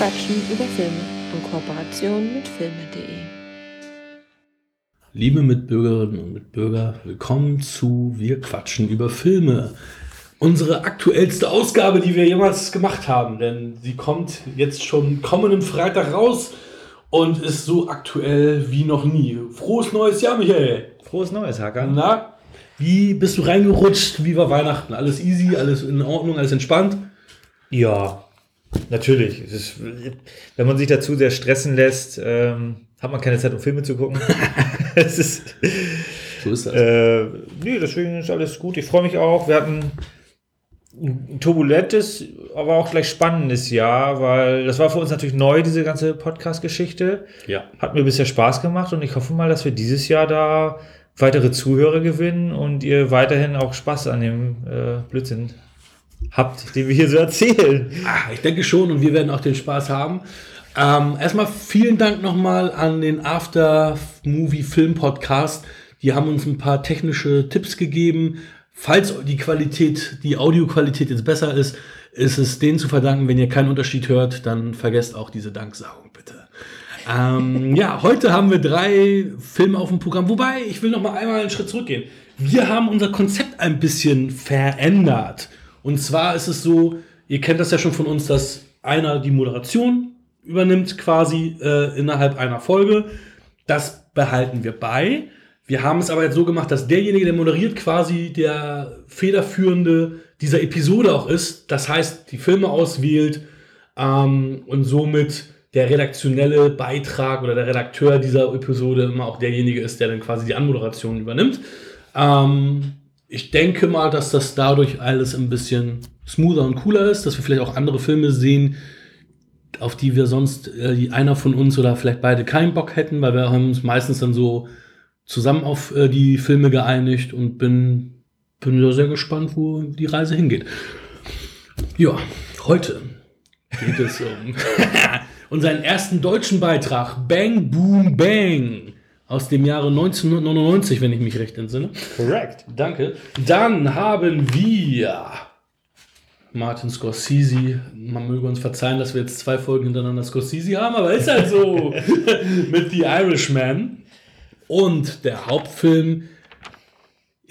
Wir quatschen über Filme in Kooperation mit filme.de. Liebe Mitbürgerinnen und Mitbürger, willkommen zu Wir quatschen über Filme. Unsere aktuellste Ausgabe, die wir jemals gemacht haben, denn sie kommt jetzt schon kommenden Freitag raus und ist so aktuell wie noch nie. Frohes neues Jahr, Michael. Frohes neues, Hakan. Na, wie bist du reingerutscht? Wie war Weihnachten? Alles easy, alles in Ordnung, alles entspannt? Ja, natürlich. Ist, wenn man sich dazu sehr stressen lässt, ähm, hat man keine Zeit, um Filme zu gucken. es ist, So ist das. äh, nee, deswegen ist alles gut. Ich freue mich auch. Wir hatten ein turbulentes, aber auch gleich spannendes Jahr, weil das war für uns natürlich neu, diese ganze Podcast-Geschichte. ja. Hat mir bisher Spaß gemacht und ich hoffe mal, dass wir dieses Jahr da weitere Zuhörer gewinnen und ihr weiterhin auch Spaß an dem äh, Blödsinn habt, den wir hier so erzählen. Ah, ich denke schon und wir werden auch den Spaß haben. Ähm, erstmal vielen Dank nochmal an den After Movie Film Podcast. Die haben uns ein paar technische Tipps gegeben. Falls die Qualität, die Audioqualität jetzt besser ist, ist es denen zu verdanken. Wenn ihr keinen Unterschied hört, dann vergesst auch diese Danksagung bitte. Ähm, ja, heute haben wir drei Filme auf dem Programm. Wobei, ich will noch mal einmal einen Schritt zurückgehen. Wir haben unser Konzept ein bisschen verändert. Und zwar ist es so, ihr kennt das ja schon von uns, dass einer die Moderation übernimmt quasi äh, innerhalb einer Folge. Das behalten wir bei. Wir haben es aber jetzt so gemacht, dass derjenige, der moderiert, quasi der Federführende dieser Episode auch ist. Das heißt, die Filme auswählt ähm, und somit der redaktionelle Beitrag oder der Redakteur dieser Episode immer auch derjenige ist, der dann quasi die Anmoderation übernimmt. Ähm, ich denke mal, dass das dadurch alles ein bisschen smoother und cooler ist, dass wir vielleicht auch andere Filme sehen, auf die wir sonst äh, die einer von uns oder vielleicht beide keinen Bock hätten, weil wir haben uns meistens dann so zusammen auf äh, die Filme geeinigt und bin, bin da sehr gespannt, wo die Reise hingeht. Ja, heute geht es um unseren ersten deutschen Beitrag, Bang Boom Bang, aus dem Jahre 1999, wenn ich mich recht entsinne. Korrekt. Danke. Dann haben wir Martin Scorsese. Man möge uns verzeihen, dass wir jetzt zwei Folgen hintereinander Scorsese haben, aber ist halt so. Mit The Irishman. Und der Hauptfilm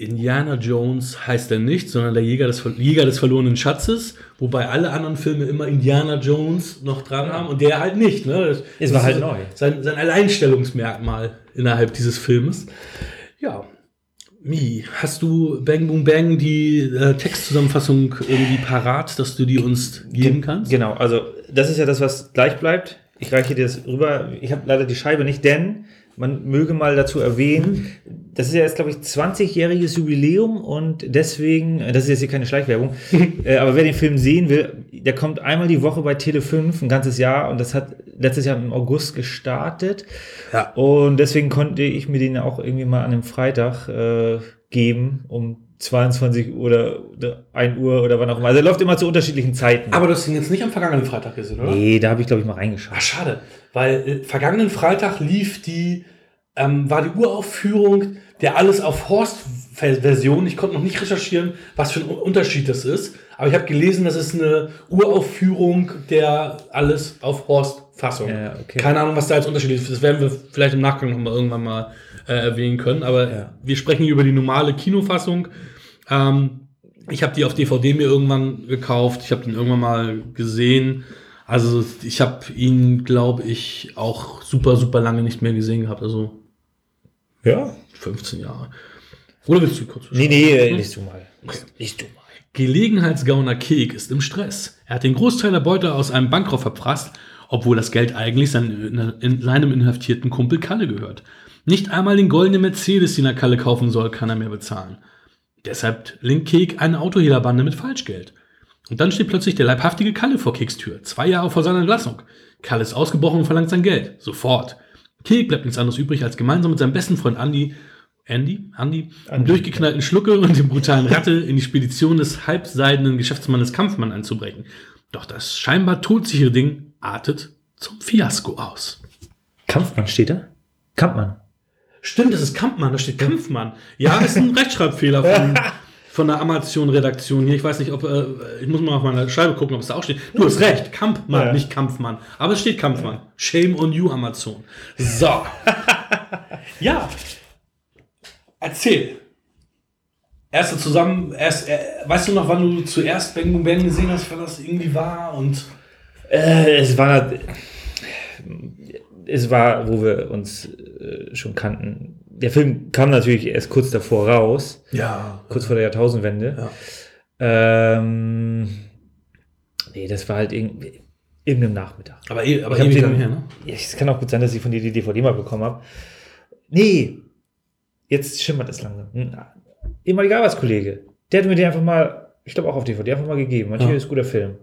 Indiana Jones heißt er nicht, sondern der Jäger des, Jäger des verlorenen Schatzes, wobei alle anderen Filme immer Indiana Jones noch dran haben und der halt nicht. Ne? Das, Es war halt ist neu. Sein, sein Alleinstellungsmerkmal innerhalb dieses Filmes. Ja. Mi, hast du Bang Boom Bang die äh, Textzusammenfassung irgendwie parat, dass du die uns geben kannst? Genau, also das ist ja das, was gleich bleibt. Ich reiche dir das rüber. Ich habe leider die Scheibe nicht, denn man möge mal dazu erwähnen, das ist ja jetzt, glaube ich, 20-jähriges Jubiläum und deswegen, das ist jetzt hier keine Schleichwerbung, äh, aber wer den Film sehen will, der kommt einmal die Woche bei Tele 5, ein ganzes Jahr und das hat letztes Jahr im August gestartet. Ja. Und deswegen konnte ich mir den auch irgendwie mal an einem Freitag äh, geben, um 22 Uhr oder, oder 1 Uhr oder wann auch immer. Also er läuft immer zu unterschiedlichen Zeiten. Aber du hast ihn jetzt nicht am vergangenen Freitag gesehen, oder? Nee, da habe ich, glaube ich, mal reingeschaut. Ah, schade. Weil äh, vergangenen Freitag lief die, ähm, war die Uraufführung der Alles auf Horst-Version. Ich konnte noch nicht recherchieren, was für ein Unterschied das ist. Aber ich habe gelesen, das ist eine Uraufführung der Alles auf Horst-Fassung. Ja, okay. Keine Ahnung, was da als Unterschied ist. Das werden wir vielleicht im Nachgang noch mal irgendwann mal äh, erwähnen können. Aber Ja. wir sprechen hier über die normale Kinofassung. Ähm, ich habe die auf DVD mir irgendwann gekauft. Ich habe den irgendwann mal gesehen. Also ich habe ihn, glaube ich, auch super, super lange nicht mehr gesehen gehabt. Also Ja? 15 Jahre. Oder willst du kurz? Nee, nee, nicht du mal. Nicht du mal. Gelegenheitsgauner Kek ist im Stress. Er hat den Großteil der Beute aus einem Bankraub verprasst, obwohl das Geld eigentlich sein, in seinem inhaftierten Kumpel Kalle gehört. Nicht einmal den goldenen Mercedes, den er Kalle kaufen soll, kann er mehr bezahlen. Deshalb linkt Kek eine Autohehlerbande mit Falschgeld. Und dann steht plötzlich der leibhaftige Kalle vor Keks Tür, zwei Jahre vor seiner Entlassung. Kalle ist ausgebrochen und verlangt sein Geld. Sofort. Kek bleibt nichts anderes übrig, als gemeinsam mit seinem besten Freund Andy, Andy, Andy, dem durchgeknallten Schlucke und dem brutalen Ratte in die Spedition des halbseidenen Geschäftsmannes Kampfmann einzubrechen. Doch das scheinbar todsichere Ding artet zum Fiasko aus. Kampfmann steht da? Kampfmann. Stimmt, das ist Kampfmann, da steht Kampfmann. Ja, ist ein Rechtschreibfehler von, von der Amazon-Redaktion hier. Ich weiß nicht, ob, äh, ich muss mal auf meine Scheibe gucken, ob es da auch steht. Du hast recht, Kampfmann, Ja. nicht Kampfmann. Aber es steht Kampfmann. Shame on you, Amazon. So. ja. Erzähl. Erste zusammen, erst, äh, weißt du noch, wann du zuerst Bang Boom Bang gesehen hast, wann das irgendwie war? Und Äh, es war, es war, wo wir uns äh, schon kannten. Der Film kam natürlich erst kurz davor raus, ja, kurz vor der Jahrtausendwende. Ja. Ähm, nee, das war halt irgendwie irgendeinem Nachmittag. aber, eh- aber Ich ewig den- her, ne? Ja, Es kann auch gut sein, dass ich von dir die DVD mal bekommen habe. Nee, jetzt schimmert es langsam. Ein ehemaliger Arbeitskollege, der hat mir den einfach mal, ich glaube auch auf DVD, einfach mal gegeben. Manche Ja. ist ein guter Film.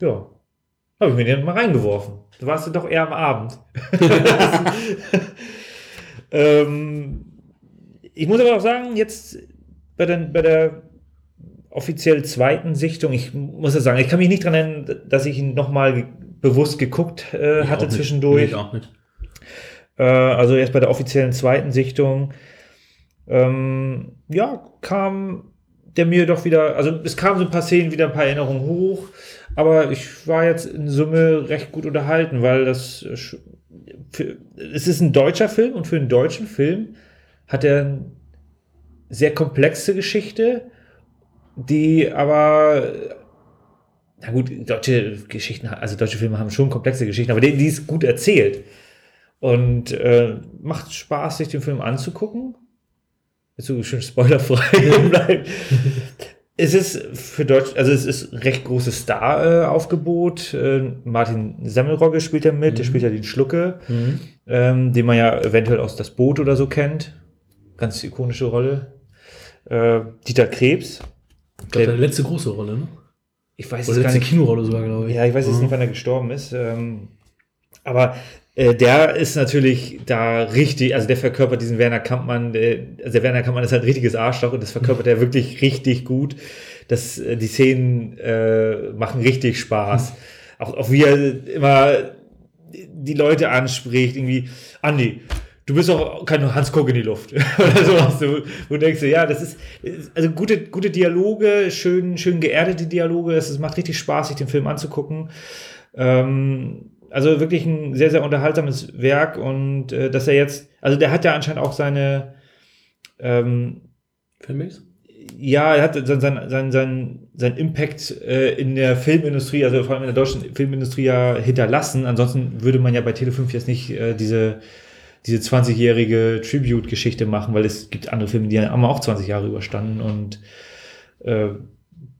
Ja. Habe ich mir den mal reingeworfen. Da warst du doch eher am Abend. ähm, ich muss aber auch sagen, jetzt bei der, bei der offiziell zweiten Sichtung, ich muss ja sagen, ich kann mich nicht dran erinnern, dass ich ihn nochmal bewusst geguckt äh, hatte auch nicht. zwischendurch. Ich auch nicht. Äh, also erst bei der offiziellen zweiten Sichtung, ähm, ja, kam der mir doch wieder, also es kamen so ein paar Szenen, wieder ein paar Erinnerungen hoch, aber ich war jetzt in Summe recht gut unterhalten, weil das, äh, für, es ist ein deutscher Film und für einen deutschen Film hat er eine sehr komplexe Geschichte, die aber na gut, deutsche Geschichten, also deutsche Filme haben schon komplexe Geschichten, aber die, die ist gut erzählt. Und äh, macht Spaß, sich den Film anzugucken. Jetzt so schön spoilerfrei bleiben. es ist für Deutsch, also es ist recht großes Star-Aufgebot. Äh, Martin Semmelrogge spielt ja mit, der spielt ja den Schlucke, ähm, den man ja eventuell aus Das Boot oder so kennt. Ganz ikonische Rolle. Äh, Dieter Krebs. Ich glaube, seine letzte große Rolle, ne? Ich weiß Oder es gar letzte nicht. Kinorolle sogar, glaube ich. Ja, ich weiß jetzt nicht, wann er gestorben ist. Ähm, aber äh, der ist natürlich da richtig, also der verkörpert diesen Werner Kampmann, der, also der Werner Kampmann ist halt ein richtiges Arschloch und das verkörpert er wirklich richtig gut. Das, äh, die Szenen äh, machen richtig Spaß. Auch, auch wie er immer die Leute anspricht, irgendwie, Andi, du bist auch kein Hans Kuck in die Luft. Oder sowas. Du, du denkst, du, ja, das ist, also gute, gute Dialoge, schön, schön geerdete Dialoge. Es es macht richtig Spaß, sich den Film anzugucken. Ähm, also wirklich ein sehr, sehr unterhaltsames Werk und äh, dass er jetzt, also der hat ja anscheinend auch seine, ähm, Fanbase? ja, er hat sein, sein, sein, sein, sein Impact äh, in der Filmindustrie, also vor allem in der deutschen Filmindustrie ja hinterlassen. Ansonsten würde man ja bei Tele5 jetzt nicht äh, diese, diese 20-jährige Tribute-Geschichte machen, weil es gibt andere Filme, die haben auch 20 Jahre überstanden und äh,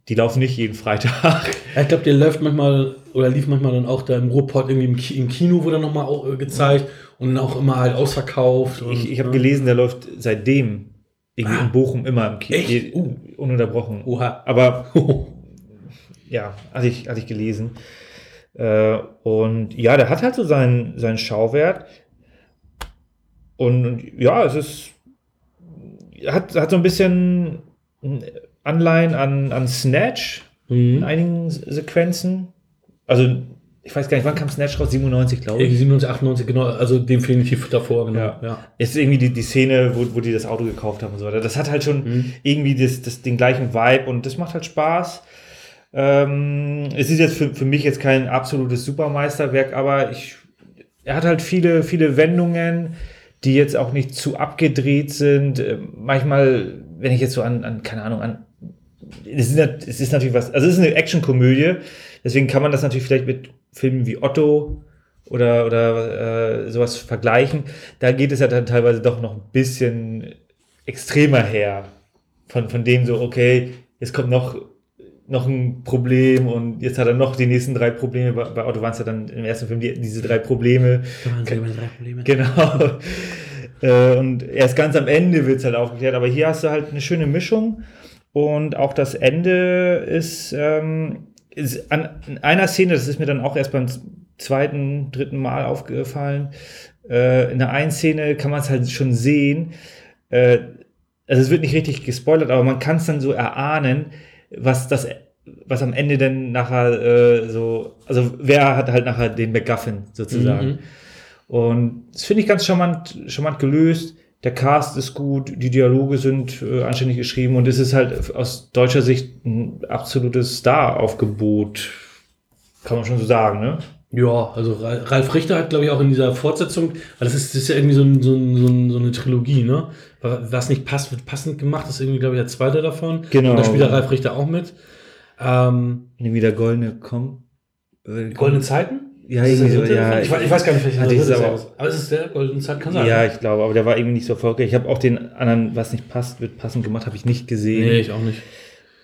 die laufen nicht jeden Freitag. Ja, ich glaube, der läuft manchmal oder lief manchmal dann auch da im Ruhrpott irgendwie im, Ki im Kino, wurde nochmal auch, äh, gezeigt und dann auch immer halt ausverkauft. Und, Ich, ich habe ja. gelesen, der läuft seitdem irgendwie Ah. in Bochum immer im Kino. Echt? Uh. Ununterbrochen. Oha. Aber ja, hatte ich, hatte ich gelesen. Äh, und ja, der hat halt so seinen, seinen Schauwert. Und, und ja, es ist. Hat, hat so ein bisschen Anleihen an, an Snatch in Mhm. einigen Sequenzen. Also, ich weiß gar nicht, wann kam Snatch raus? 97, glaube ich. 97, 98, genau, also definitiv davor, genau. Ja. ja. Ist irgendwie die, die Szene, wo, wo die das Auto gekauft haben und so weiter. Das hat halt schon Mhm. irgendwie das, das, den gleichen Vibe und das macht halt Spaß. Ähm, es ist jetzt für, für mich jetzt kein absolutes Supermeisterwerk, aber ich, er hat halt viele, viele Wendungen, die jetzt auch nicht zu abgedreht sind. Ähm, Manchmal, wenn ich jetzt so an, an keine Ahnung, an es ist, es ist natürlich was, also es ist eine Actionkomödie, deswegen kann man das natürlich vielleicht mit Filmen wie Otto oder, oder äh, sowas vergleichen. Da geht es ja dann teilweise doch noch ein bisschen extremer her. Von, von dem so, okay, jetzt kommt noch, noch ein Problem und jetzt hat er noch die nächsten drei Probleme. Bei, bei Otto waren es ja dann im ersten Film die, diese drei Probleme. Da waren sie meine drei Probleme. Genau. Äh, und erst ganz am Ende wird es halt aufgeklärt. Aber hier hast du halt eine schöne Mischung. Und auch das Ende ist, ähm, ist an in einer Szene, das ist mir dann auch erst beim zweiten, dritten Mal aufgefallen. Äh, in der einen Szene kann man es halt schon sehen. Äh, also es wird nicht richtig gespoilert, aber man kann es dann so erahnen, was das, was am Ende denn nachher äh, so, also wer hat halt nachher den MacGuffin sozusagen. Mhm. Und das finde ich ganz charmant, charmant gelöst. Der Cast ist gut, die Dialoge sind äh, anständig geschrieben und es ist halt aus deutscher Sicht ein absolutes Star-Aufgebot, kann man schon so sagen, ne? Ja, also Ra- Ralf Richter hat, glaube ich, auch in dieser Fortsetzung, weil das ist, das ist ja irgendwie so, ein, so, ein, so, ein, so eine Trilogie, ne? Was nicht passt, wird passend gemacht, das ist irgendwie, glaube ich, der zweite davon. Genau. Und da spielt der Ralf Richter auch mit. Ähm, Nee, wieder goldene Komm. äh, Goldene Zeiten? Ja, Ist irgendwie so, ja. ich, weiß- ich weiß gar nicht, welcher der das ist aber ist. Aber ist es der Goldene Zeit? Kann sein. Ja, ich glaube, aber der war irgendwie nicht so erfolgreich. Ich habe auch den anderen, was nicht passt, wird passend gemacht, habe ich nicht gesehen. Nee, ich auch nicht.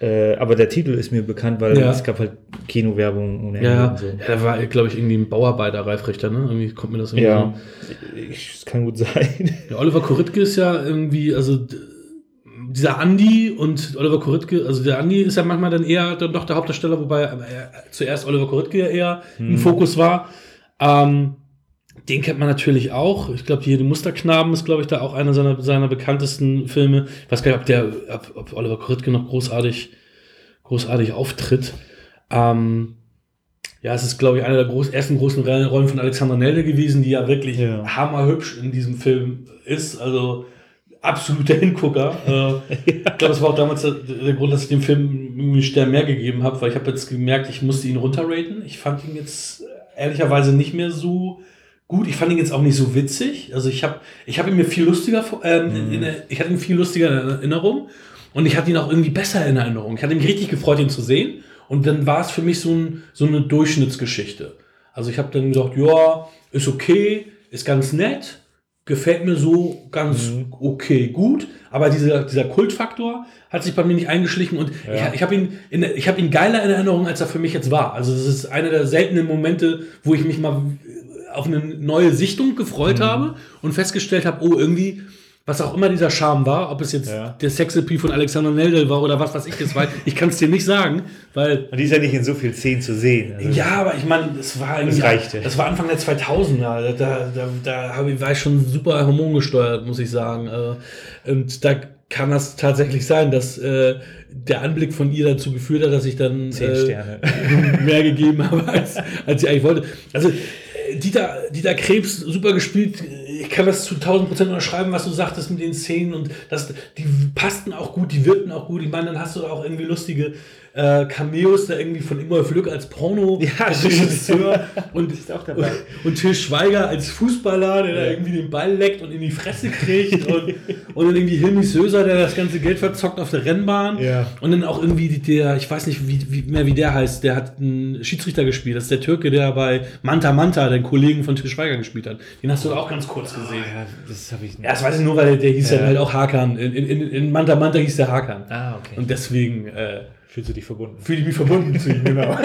Äh, aber der Titel ist mir bekannt, weil Ja. es gab halt Kinowerbung ohne Ende Ja, und so. ja, der war, glaube ich, irgendwie ein Bauarbeiter, Ralf Richter, ne? Irgendwie kommt mir das irgendwie Ja, so. ich, das kann gut sein. Der Oliver Koritke ist ja irgendwie, also dieser Andi und Oliver Koritke, also der Andi ist ja manchmal dann eher dann doch der Hauptdarsteller, wobei aber er, zuerst Oliver Koritke ja eher im Fokus war. Ähm, den kennt man natürlich auch. Ich glaube, die Musterknaben ist, glaube ich, da auch einer seiner, seiner bekanntesten Filme. Ich weiß gar nicht, ob der, ob, ob Oliver Koritke noch großartig, großartig auftritt. Ähm, ja, es ist, glaube ich, einer der groß, ersten großen Rollen von Alexander Nelde gewesen, die ja wirklich Ja. hammerhübsch in diesem Film ist. Also absoluter Hingucker. Äh, Ich glaube, das war auch damals der, der Grund, dass ich dem Film einen Stern mehr gegeben habe, weil ich habe jetzt gemerkt, ich musste ihn runterraten. Ich fand ihn jetzt ehrlicherweise nicht mehr so gut. Ich fand ihn jetzt auch nicht so witzig. Also ich habe ich hab ihn mir viel lustiger, ähm, in, in, ich hatte ihn viel lustiger in Erinnerung und ich hatte ihn auch irgendwie besser in Erinnerung. Ich hatte mich richtig gefreut, ihn zu sehen. Und dann war es für mich so, ein, so eine Durchschnittsgeschichte. Also ich habe dann gesagt, ja, ist okay, ist ganz nett, gefällt mir so ganz okay, gut. Aber dieser, dieser Kultfaktor hat sich bei mir nicht eingeschlichen und Ja. ich, ich habe ihn, in, ich hab ihn geiler in Erinnerung, als er für mich jetzt war. Also es ist einer der seltenen Momente, wo ich mich mal auf eine neue Sichtung gefreut habe und festgestellt habe, oh, irgendwie, was auch immer dieser Charme war, ob es jetzt Ja. der Sexappeal von Alexander Neldel war oder was weiß ich jetzt war, ich kann es dir nicht sagen, weil Und die ist ja nicht in so viel Szenen zu sehen. Also, ja, aber ich meine, es war irgendwie, reichte. das war Anfang der 2000er. Da, da, da hab ich, war ich schon super hormongesteuert, muss ich sagen. Äh, Und da kann das tatsächlich sein, dass äh, der Anblick von ihr dazu geführt hat, dass ich dann Zehn äh, Sterne. mehr gegeben habe, als, als ich eigentlich wollte. Also äh, Dieter, Dieter Krebs, super gespielt. Ich kann das zu 1000 Prozent unterschreiben, was du sagtest mit den Szenen und das, die passten auch gut, die wirkten auch gut. Ich meine, dann hast du auch irgendwie lustige äh, Cameos da irgendwie von Ingolf Lück als Porno Ja, und, dabei. und Till Schweiger als Fußballer, der da irgendwie den Ball leckt und in die Fresse kriegt und, und dann irgendwie Hilmi Söser, der das ganze Geld verzockt auf der Rennbahn Ja. und dann auch irgendwie der, ich weiß nicht wie, wie, mehr wie der heißt, der hat einen Schiedsrichter gespielt, das ist der Türke, der bei Manta Manta, den Kollegen von Till Schweiger gespielt hat. Den hast du auch ganz kurz gesehen. Ja, das habe ich nicht. Ja, das weiß ich nur, weil der, hieß Ja. halt auch Hakan. In, in, in Manta Manta hieß der Hakan. Ah, okay. Und deswegen äh, Fühlst du dich verbunden? fühle ich mich verbunden zu ihm, genau.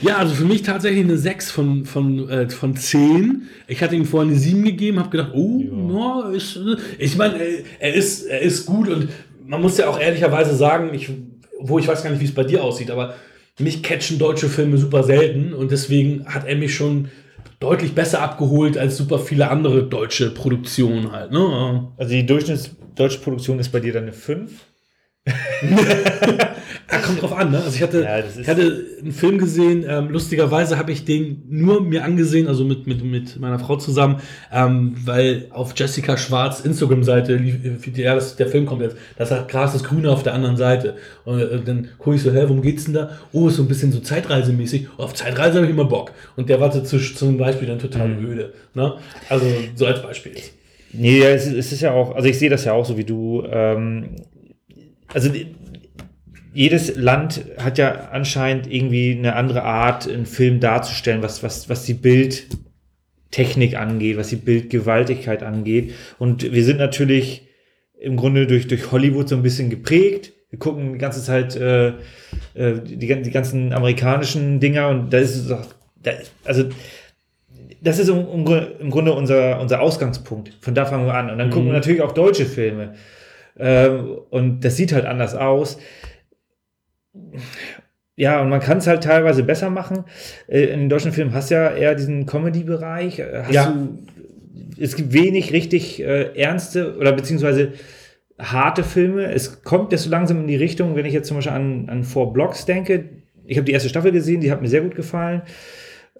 ja, also für mich tatsächlich eine 6 von, von, äh, von 10. Ich hatte ihm vorhin eine 7 gegeben, habe gedacht, oh, ja. ist, äh, ich meine, äh, er ist, er ist gut und man muss ja auch ehrlicherweise sagen, ich, wo ich weiß gar nicht, wie es bei dir aussieht, aber mich catchen deutsche Filme super selten und deswegen hat er mich schon deutlich besser abgeholt als super viele andere deutsche Produktionen halt. Ne? Also die Durchschnittsdeutsche Produktion ist bei dir dann eine 5? Ja, kommt drauf an, ne? Also ich hatte, Ja, ist- ich hatte einen Film gesehen, ähm, lustigerweise habe ich den nur mir angesehen, also mit, mit, mit meiner Frau zusammen, ähm, weil auf Jessica Schwarz Instagram-Seite, ja, das, der Film kommt jetzt, das hat Gras das Grüne auf der anderen Seite. Und äh, dann gucke ich so, hä, worum geht's denn da? Oh, ist so ein bisschen so Zeitreisemäßig. Oh, auf Zeitreise habe ich immer Bock. Und der war zu, zum Beispiel dann total Mhm. öde. Ne? Also so als Beispiel. Nee, ist- es ist ja auch, also ich sehe das ja auch so wie du. Ähm, also jedes Land hat ja anscheinend irgendwie eine andere Art, einen Film darzustellen, was, was, was die Bildtechnik angeht, was die Bildgewaltigkeit angeht. Und wir sind natürlich im Grunde durch, durch Hollywood so ein bisschen geprägt. Wir gucken die ganze Zeit äh, äh, die, die ganzen amerikanischen Dinger und da ist es doch, da, also das ist im, im Grunde- im Grunde unser, unser Ausgangspunkt. Von da fangen wir an. Und dann gucken wir natürlich auch deutsche Filme. Ähm, und das sieht halt anders aus. Ja, und man kann es halt teilweise besser machen. Äh, in deutschen Filmen hast du ja eher diesen Comedy-Bereich. Äh, Ja. Du, es gibt wenig richtig äh, ernste oder beziehungsweise harte Filme. Es kommt jetzt so langsam in die Richtung, wenn ich jetzt zum Beispiel an, an Four Blocks denke. Ich habe die erste Staffel gesehen, die hat mir sehr gut gefallen,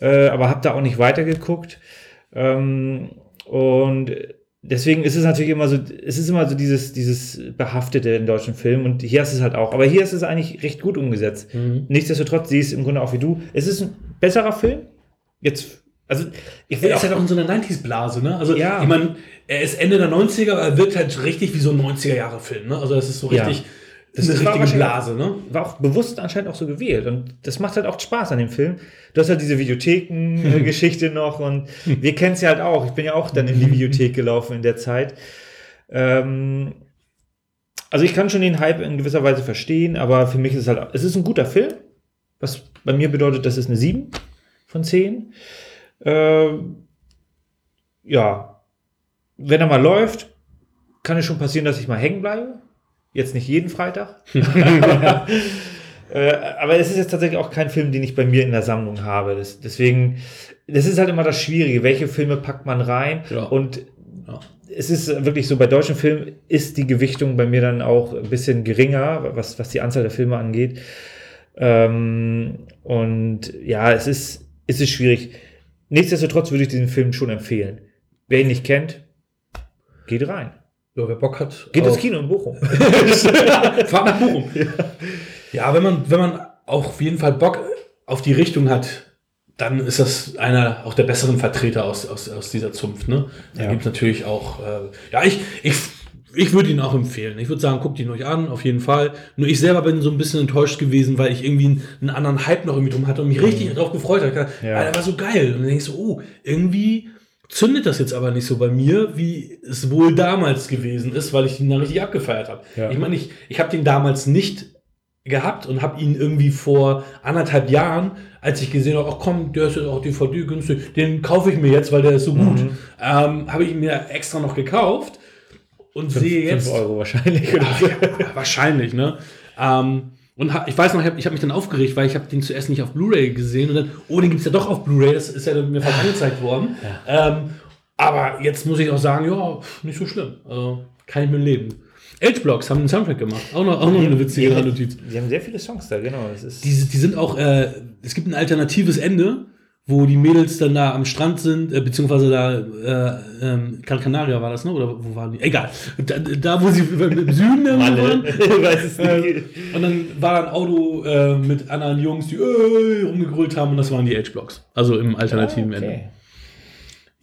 äh, aber habe da auch nicht weitergeguckt. Ähm, und deswegen ist es natürlich immer so, es ist immer so dieses, dieses Behaftete in deutschen Filmen und hier ist es halt auch. Aber hier ist es eigentlich recht gut umgesetzt. Nichtsdestotrotz, sie ist im Grunde auch wie du. Es ist ein besserer Film. Jetzt, also ich will Er ist halt auch in so einer 90s-Blase, ne? Also, Ja. ich meine, er ist Ende der 90er, aber er wirkt halt richtig wie so ein 90er-Jahre-Film, ne? Also, das ist so Ja. Das- eine war richtige Blase, ne? war auch bewusst anscheinend auch so gewählt. Und das macht halt auch Spaß an dem Film. Du hast halt diese Videotheken-Geschichte noch und wir kennen es ja halt auch. Ich bin ja auch dann in die Videothek gelaufen in der Zeit. Ähm, also ich kann schon den Hype in gewisser Weise verstehen, aber für mich ist es halt, es ist ein guter Film, was bei mir bedeutet, das ist eine 7 von 10. Ähm, ja, wenn er mal läuft, kann es schon passieren, dass ich mal hängen bleibe. Jetzt nicht jeden Freitag. Äh, aber es ist jetzt tatsächlich auch kein Film, den ich bei mir in der Sammlung habe. Das, deswegen, das ist halt immer das Schwierige. Welche Filme packt man rein? Ja. Und Ja. es ist wirklich so, bei deutschen Filmen ist die Gewichtung bei mir dann auch ein bisschen geringer, was, was die Anzahl der Filme angeht. Ähm, und ja, es ist, es ist schwierig. Nichtsdestotrotz würde ich diesen Film schon empfehlen. Wer ihn nicht kennt, geht rein. Ja, wer Bock hat. Geht ins Kino in Bochum. Fahrt nach Bochum. Ja. wenn man, wenn man auch auf jeden Fall Bock auf die Richtung hat, dann ist das einer auch der besseren Vertreter aus, aus, aus dieser Zunft. Ne? Da Ja. gibt es natürlich auch, äh, ja, ich, ich, ich würde ihn auch empfehlen. Ich würde sagen, guckt ihn euch an, auf jeden Fall. Nur ich selber bin so ein bisschen enttäuscht gewesen, weil ich irgendwie einen, einen anderen Hype noch irgendwie drum hatte und mich richtig darauf gefreut habe. Ja. Ja. der war so geil. Und dann denkst du, oh, irgendwie zündet das jetzt aber nicht so bei mir, wie es wohl damals gewesen ist, weil ich ihn da richtig abgefeiert habe. Ja. Ich meine, ich, ich habe den damals nicht gehabt und habe ihn irgendwie vor anderthalb Jahren, als ich gesehen habe, ach komm, der ist ja auch DVD günstig, den kaufe ich mir jetzt, weil der ist so gut, ähm, habe ich ihn mir extra noch gekauft und sehe jetzt 5 Euro wahrscheinlich. ja, ja, wahrscheinlich, ne? Ähm, und ha, ich weiß noch, ich habe hab mich dann aufgeregt, weil ich habe den zuerst nicht auf Blu-ray gesehen und dann, oh, den gibt's ja doch auf Blu-ray, das ist ja dann mir fast angezeigt worden. Ähm, aber jetzt muss ich auch sagen, ja, nicht so schlimm. Also, kann ich mit leben. H-Blocks haben einen Soundtrack gemacht. Auch noch, auch noch eine witzige Die, Notiz. die haben sehr viele Songs da, genau. Die, die sind auch, äh, es gibt ein alternatives Ende, wo die Mädels dann da am Strand sind, äh, beziehungsweise da, äh, ähm, Canaria war das, ne? Oder wo waren die? Egal. Da, da wo sie im Süden waren. Äh, und dann war da ein Auto äh, mit anderen Jungs, die äh, rumgegrölt haben und das waren die H-Blocks. Also im alternativen Ende. Ah, Okay.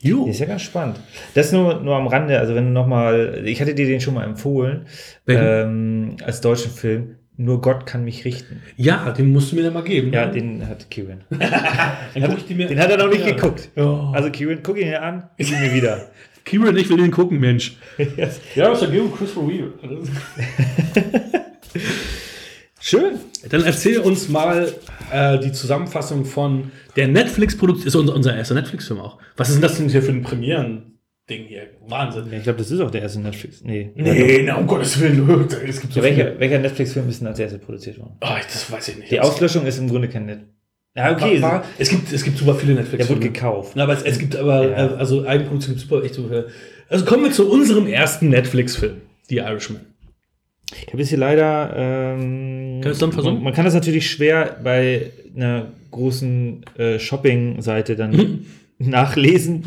Jo. Ist ja ganz spannend. Das nur, nur am Rande, also wenn du nochmal, ich hatte dir den schon mal empfohlen, ähm, als deutschen Film, Nur Gott kann mich richten. Ja, den musst du mir dann mal geben. Ja, ne? den hat Kieran. die mir. Den hat er noch nicht Ja. geguckt. Ja. Also Kieran, guck ihn dir an, gib ihn mir wieder. Kieran, ich will den gucken, Mensch. Ja, was dagegen, Christopher Reeve. Schön. Dann erzähl uns mal äh, die Zusammenfassung von der Netflix-Produktion. Ist unser, unser erster Netflix-Film auch. Was ist denn das denn hier für ein Premieren-Ding hier? Wahnsinn. Ich glaube, das ist auch der erste Netflix. Nee. Nee, na, um Gottes Willen. Es gibt so Ja, welcher, welcher Netflix-Film ist denn als erstes produziert worden? Oh, das weiß ich nicht. Die Auslöschung ist im Grunde kein Net. Ja, okay. war, war, es, gibt, es gibt super viele netflix der wurde gekauft. Na, aber es, es gibt aber, Ja. äh, also Eigenproduktion gibt super, echt super viele. Also kommen wir zu unserem ersten Netflix-Film, The Irishman. Ich habe jetzt hier leider. Ähm, Kann es dann versuchen? Man, man kann das natürlich schwer bei einer großen äh, Shopping-Seite dann nachlesen,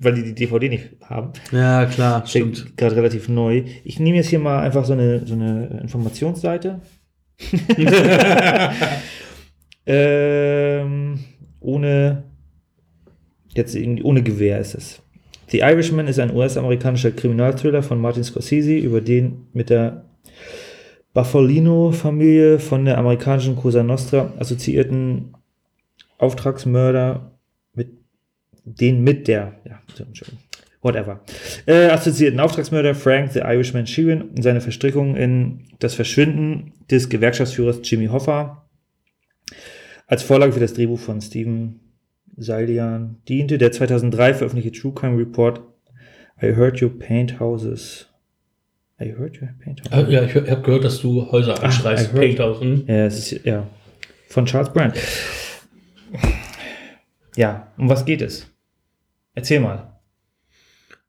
weil die die DVD nicht haben. Ja, klar, Ist ja Gerade relativ neu. Ich nehme jetzt hier mal einfach so eine, so eine Informationsseite. ähm, ohne, jetzt irgendwie, ohne Gewehr ist es. The Irishman ist ein US-amerikanischer Kriminalthriller von Martin Scorsese über den mit der Baffolino-Familie von der amerikanischen Cosa Nostra assoziierten Auftragsmörder den mit der, ja, whatever, äh, assoziierten Auftragsmörder Frank the Irishman Sheeran und seine Verstrickung in das Verschwinden des Gewerkschaftsführers Jimmy Hoffa als Vorlage für das Drehbuch von Steven Salian diente, der 2003 veröffentlichte True Crime Report I Heard You Paint Houses. I Heard You Paint Houses. Äh, Ja, ich habe gehört, dass du Häuser anstreichst. I heard- Painthouse. Hm? Ja, es ist, ja, von Charles Brand. Ja, um was geht es? Erzähl mal.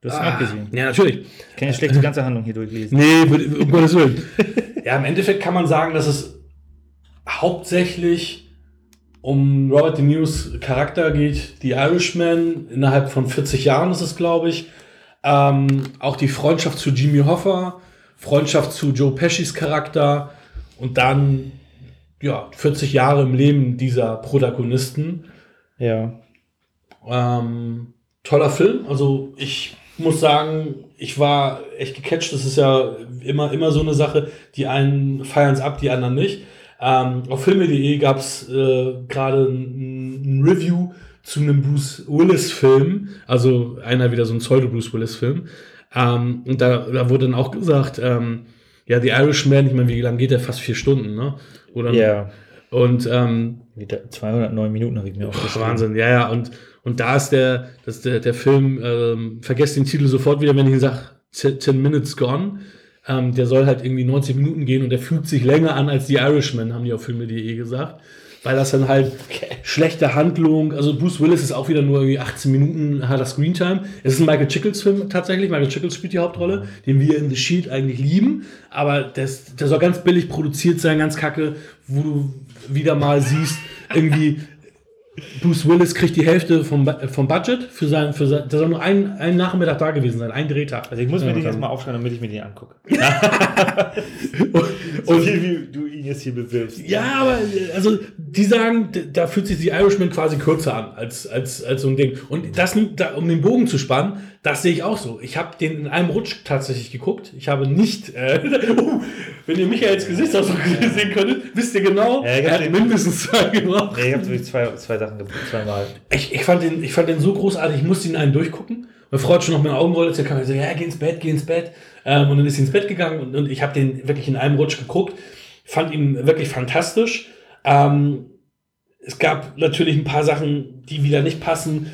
Du hast ihn auch gesehen. Ja, natürlich. Ich kann ja schlecht die ganze Handlung hier durchlesen. Nee, um Gottes Willen. ja, im Endeffekt kann man sagen, dass es hauptsächlich um Robert De Niro's Charakter geht, die Irishman, innerhalb von 40 Jahren ist es, glaube ich. Ähm, auch die Freundschaft zu Jimmy Hoffa, Freundschaft zu Joe Peschis Charakter und dann ja 40 Jahre im Leben dieser Protagonisten. Ja. Ähm, toller Film. Also ich muss sagen, ich war echt gecatcht. Das ist ja immer, immer so eine Sache. Die einen feiern es ab, die anderen nicht. Ähm, auf filme.de gab es äh, gerade ein, ein Review zu einem Bruce Willis-Film. Also einer wieder so ein Pseudo-Bruce Willis-Film. Ähm, und da, da wurde dann auch gesagt, ähm, ja, The Irishman, ich meine, wie lange geht der? Fast vier Stunden, ne? Oder Ja. Und ähm, Wieder 209 Minuten habe ich mir aufgeschrieben. Wahnsinn, ja, ja. Und, und da ist der, das der, der Film, ähm, vergesst den Titel sofort wieder, wenn ich ihn sage, 10 Minutes Gone. Ähm, der soll halt irgendwie 90 Minuten gehen und der fühlt sich länger an als The Irishman, haben die auf Filme.de gesagt. Weil das dann halt schlechte Handlung, also Bruce Willis ist auch wieder nur irgendwie 18 Minuten harter Screentime. Es ist ein Michael Chickles Film tatsächlich. Michael Chickles spielt die Hauptrolle, den wir in The Shield eigentlich lieben. Aber das, der soll ganz billig produziert sein, ganz kacke, wo du wieder mal siehst, irgendwie Bruce Willis kriegt die Hälfte vom, Bu- vom Budget für sein, für sein, der soll nur ein, ein Nachmittag da gewesen sein, ein Drehtag. Also ich muss mir Ja, den jetzt mal aufschreiben, damit ich mir den angucke. Und, So viel wie du ihn jetzt hier bewirbst. ja, aber äh, also die sagen, da fühlt sich die Irishman quasi kürzer an als, als, als so ein Ding. Und das, um den Bogen zu spannen, das sehe ich auch so. Ich habe den in einem Rutsch tatsächlich geguckt. Ich habe nicht, äh, uh, wenn ihr Michaels Gesichtsausdruck sehen könntet, wisst ihr genau, Ja, er hat den- mindestens zwei gemacht. Nee, ich habe wirklich zwei, zwei Sachen gebucht, zweimal. Ich, ich, fand den, ich fand den so großartig, ich musste ihn einen durchgucken. Meine Frau hat schon noch mit den Augen gerollt, als er kam. Ich so, ja, geh ins Bett, geh ins Bett. Ähm, und dann ist sie ins Bett gegangen und, und ich habe den wirklich in einem Rutsch geguckt. Fand ihn wirklich fantastisch. Ähm, es gab natürlich ein paar Sachen, die wieder nicht passen.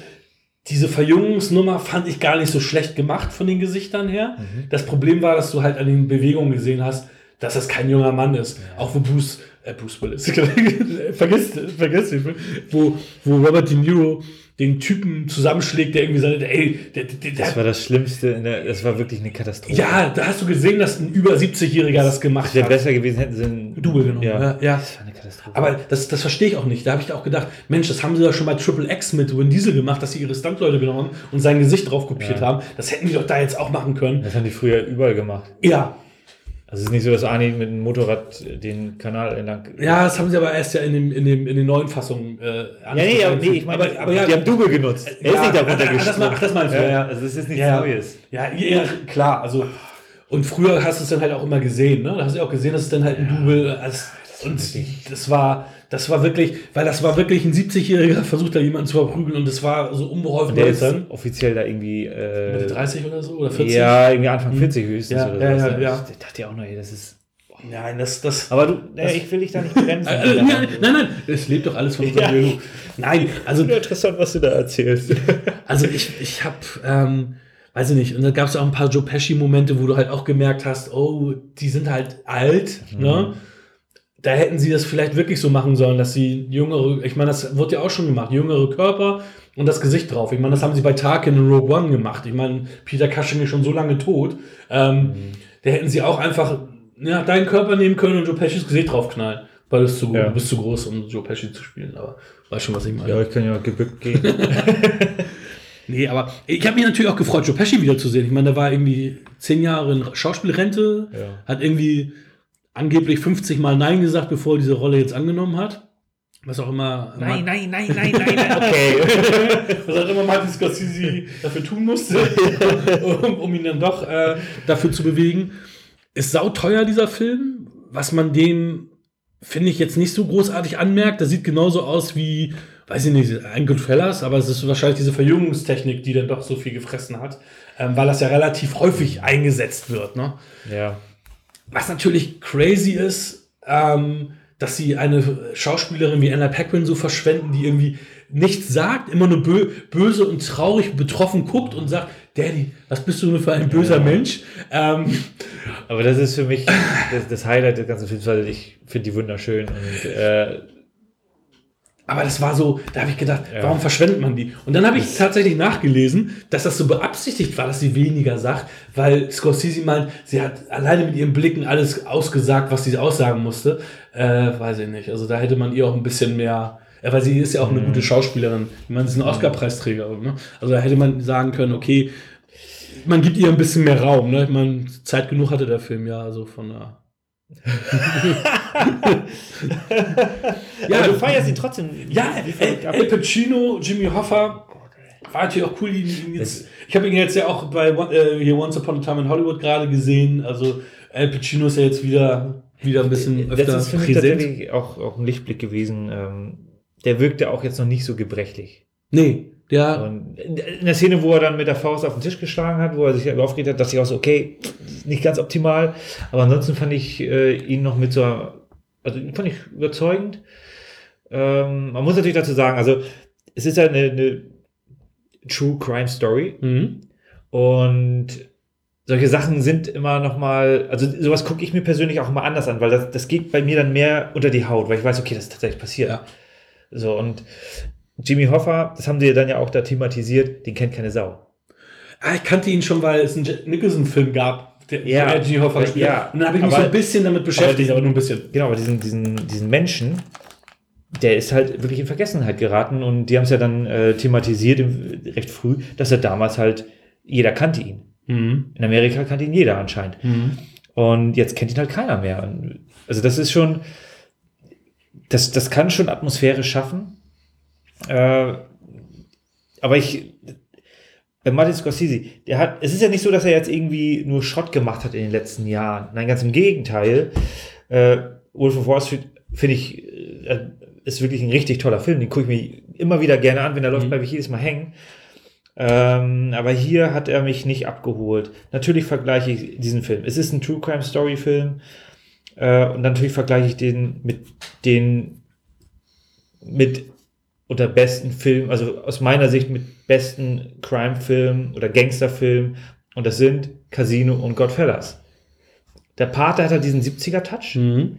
Diese Verjüngungsnummer fand ich gar nicht so schlecht gemacht von den Gesichtern her. Das Problem war, dass du halt an den Bewegungen gesehen hast, dass das kein junger Mann ist. Auch wo Bruce, äh, Bruce Willis, vergiss, vergiss den Film, wo, wo Robert De Niro den Typen zusammenschlägt, der irgendwie sagt, ey, der, der, der Das war das Schlimmste, in der, das war wirklich eine Katastrophe. ja, da hast du gesehen, dass ein über 70-Jähriger das gemacht Das wäre hat. besser gewesen, hätten sie einen Double genommen. Ja. Ja, ja. Das war eine Katastrophe. Aber das, das verstehe ich auch nicht. Da habe ich auch gedacht, Mensch, das haben sie doch schon bei Triple X mit Vin Diesel gemacht, dass sie ihre Stuntleute genommen haben und sein Gesicht drauf kopiert Ja. haben. Das hätten die doch da jetzt auch machen können. das haben die früher überall gemacht. Ja, Also es ist nicht so, dass Arnie mit dem Motorrad den Kanal entlang. ja, das haben sie aber erst ja in, dem, in, dem, in den neuen Fassungen. Äh, Ja, nee, aber, nee, ich meine, aber, aber ja, die haben Double genutzt. Er ist Ja, nicht darunter ach, das, ach, das meinst du, ja, ja. Also es ist nichts Ja. Neues. Ja, ja, klar. Also, und früher hast du es dann halt auch immer gesehen. Ne? Da hast du ja auch gesehen, dass es dann halt ein Double als, und das war, das war wirklich, weil das war wirklich ein 70-Jähriger versucht da jemanden zu verprügeln und das war so unbeholfen. Der ist dann offiziell da irgendwie. Äh, Mitte 30 oder so oder 40. Ja, irgendwie Anfang 40 höchstens Ja, oder ja, ja, ja. Ich dachte ja auch noch, ey, das ist. Nein, das, das. Aber du, nee, ich will dich da nicht bremsen. Äh, äh, nein, nein, nein, es lebt doch alles von unserer Ja. Bildung. Nein, also interessant, was du da erzählst. Also ich, ich habe, ähm, weiß ich nicht, und da gab es auch ein paar Joe Pesci-Momente, wo du halt auch gemerkt hast, oh, die sind halt alt, ne? Da hätten sie das vielleicht wirklich so machen sollen, dass sie jüngere, ich meine, das wird ja auch schon gemacht, jüngere Körper und das Gesicht drauf. Ich meine, das haben sie bei Tarkin in Rogue One gemacht. Ich meine, Peter Cushing ist schon so lange tot. Ähm, Da hätten sie auch einfach ja, deinen Körper nehmen können und Joe Pescis Gesicht draufknallen. Weil du bist zu, Ja. bist zu groß, um Joe Pesci zu spielen. Aber weißt schon, was ich meine. Ja, ich kann ja gebückt gehen. Nee, aber ich habe mich natürlich auch gefreut, Joe Pesci wiederzusehen. Ich meine, der war irgendwie zehn Jahre in Schauspielrente, Ja. hat irgendwie angeblich 50 Mal Nein gesagt, bevor er diese Rolle jetzt angenommen hat. Was auch immer. nein, nein, nein, nein, nein, nein. Okay. Was auch immer Martin Scorsese dafür tun musste, um, um ihn dann doch äh, dafür zu bewegen. Ist sauteuer, dieser Film. Was man dem, finde ich, jetzt nicht so großartig anmerkt. Der sieht genauso aus wie, weiß ich nicht, ein Goodfellas, aber es ist wahrscheinlich diese Verjüngungstechnik, die dann doch so viel gefressen hat, ähm, weil das ja relativ häufig eingesetzt wird. Ne? Ja. Was natürlich crazy ist, ähm, dass sie eine Schauspielerin wie Anna Paquin so verschwenden, die irgendwie nichts sagt, immer nur bö böse und traurig betroffen guckt und sagt, Daddy, was bist du nur für ein böser Mensch? Ähm, Aber das ist für mich das, das Highlight des ganzen Films, weil ich finde die wunderschön und äh, aber das war so, da habe ich gedacht, Ja. warum verschwendet man die? Und dann habe ich tatsächlich nachgelesen, dass das so beabsichtigt war, dass sie weniger sagt, weil Scorsese meint, sie hat alleine mit ihren Blicken alles ausgesagt, was sie aussagen musste. Äh, weiß ich nicht. Also da hätte man ihr auch ein bisschen mehr, ja, weil sie ist ja auch eine gute Schauspielerin. Ich meine, sie ist ein Oscar-Preisträger. Ne? Also da hätte man sagen können, okay, man gibt ihr ein bisschen mehr Raum, ne? Man, Zeit genug hatte der Film ja, also von der. ja, du feierst ihn trotzdem. Ja, El, El Pacino, Jimmy Hoffa, war natürlich auch cool. Ihn, jetzt, ich habe ihn jetzt ja auch bei äh, hier Once Upon a Time in Hollywood gerade gesehen. Also El Pacino ist ja jetzt wieder, wieder ein bisschen öfter das ist für mich tatsächlich auch, auch ein Lichtblick gewesen. Ähm, der wirkte auch jetzt noch nicht so gebrechlich. Nee, ja. Und in der Szene, wo er dann mit der Faust auf den Tisch geschlagen hat, wo er sich aufgeregt hat, dachte ich auch so, okay, nicht ganz optimal. Aber ansonsten fand ich äh, ihn noch mit so, also ihn fand ich überzeugend. Ähm, man muss natürlich dazu sagen, also es ist ja eine, eine True Crime Story. Mhm. Und solche Sachen sind immer noch mal, also sowas gucke ich mir persönlich auch immer anders an, weil das, das geht bei mir dann mehr unter die Haut, weil ich weiß, okay, das ist tatsächlich passiert. Ja. So, und Jimmy Hoffa, das haben sie dann ja auch da thematisiert, den kennt keine Sau. Ah, ich kannte ihn schon, weil es einen Jack Nicholson-Film gab, der, ja, Jimmy Hoffa gespielt ja, Und dann habe ich mich aber, so ein bisschen damit beschäftigt, aber, diesen, aber nur ein bisschen. Genau, aber diesen, diesen, diesen Menschen, der ist halt wirklich in Vergessenheit geraten und die haben es ja dann äh, thematisiert im, recht früh, dass er damals halt, jeder kannte ihn. Mhm. In Amerika kannte ihn jeder anscheinend. Mhm. Und jetzt kennt ihn halt keiner mehr. Also das ist schon, das, das kann schon Atmosphäre schaffen. Äh, aber ich, bei Martin Scorsese, der hat, es ist ja nicht so, dass er jetzt irgendwie nur Schrott gemacht hat in den letzten Jahren. Nein, ganz im Gegenteil. Äh, Wolf of Wall Street finde ich, äh, ist wirklich ein richtig toller Film. Den gucke ich mir immer wieder gerne an, wenn er läuft, mhm. bleibe ich jedes Mal hängen. Ähm, aber hier hat er mich nicht abgeholt. Natürlich vergleiche ich diesen Film. Es ist ein True Crime Story Film. Äh, und natürlich vergleiche ich den mit den mit unter besten Film, also aus meiner Sicht mit besten Crime-Filmen oder Gangster-Filmen. Und das sind Casino und Godfellas. Der Pate hat halt diesen 70er-Touch. Mhm.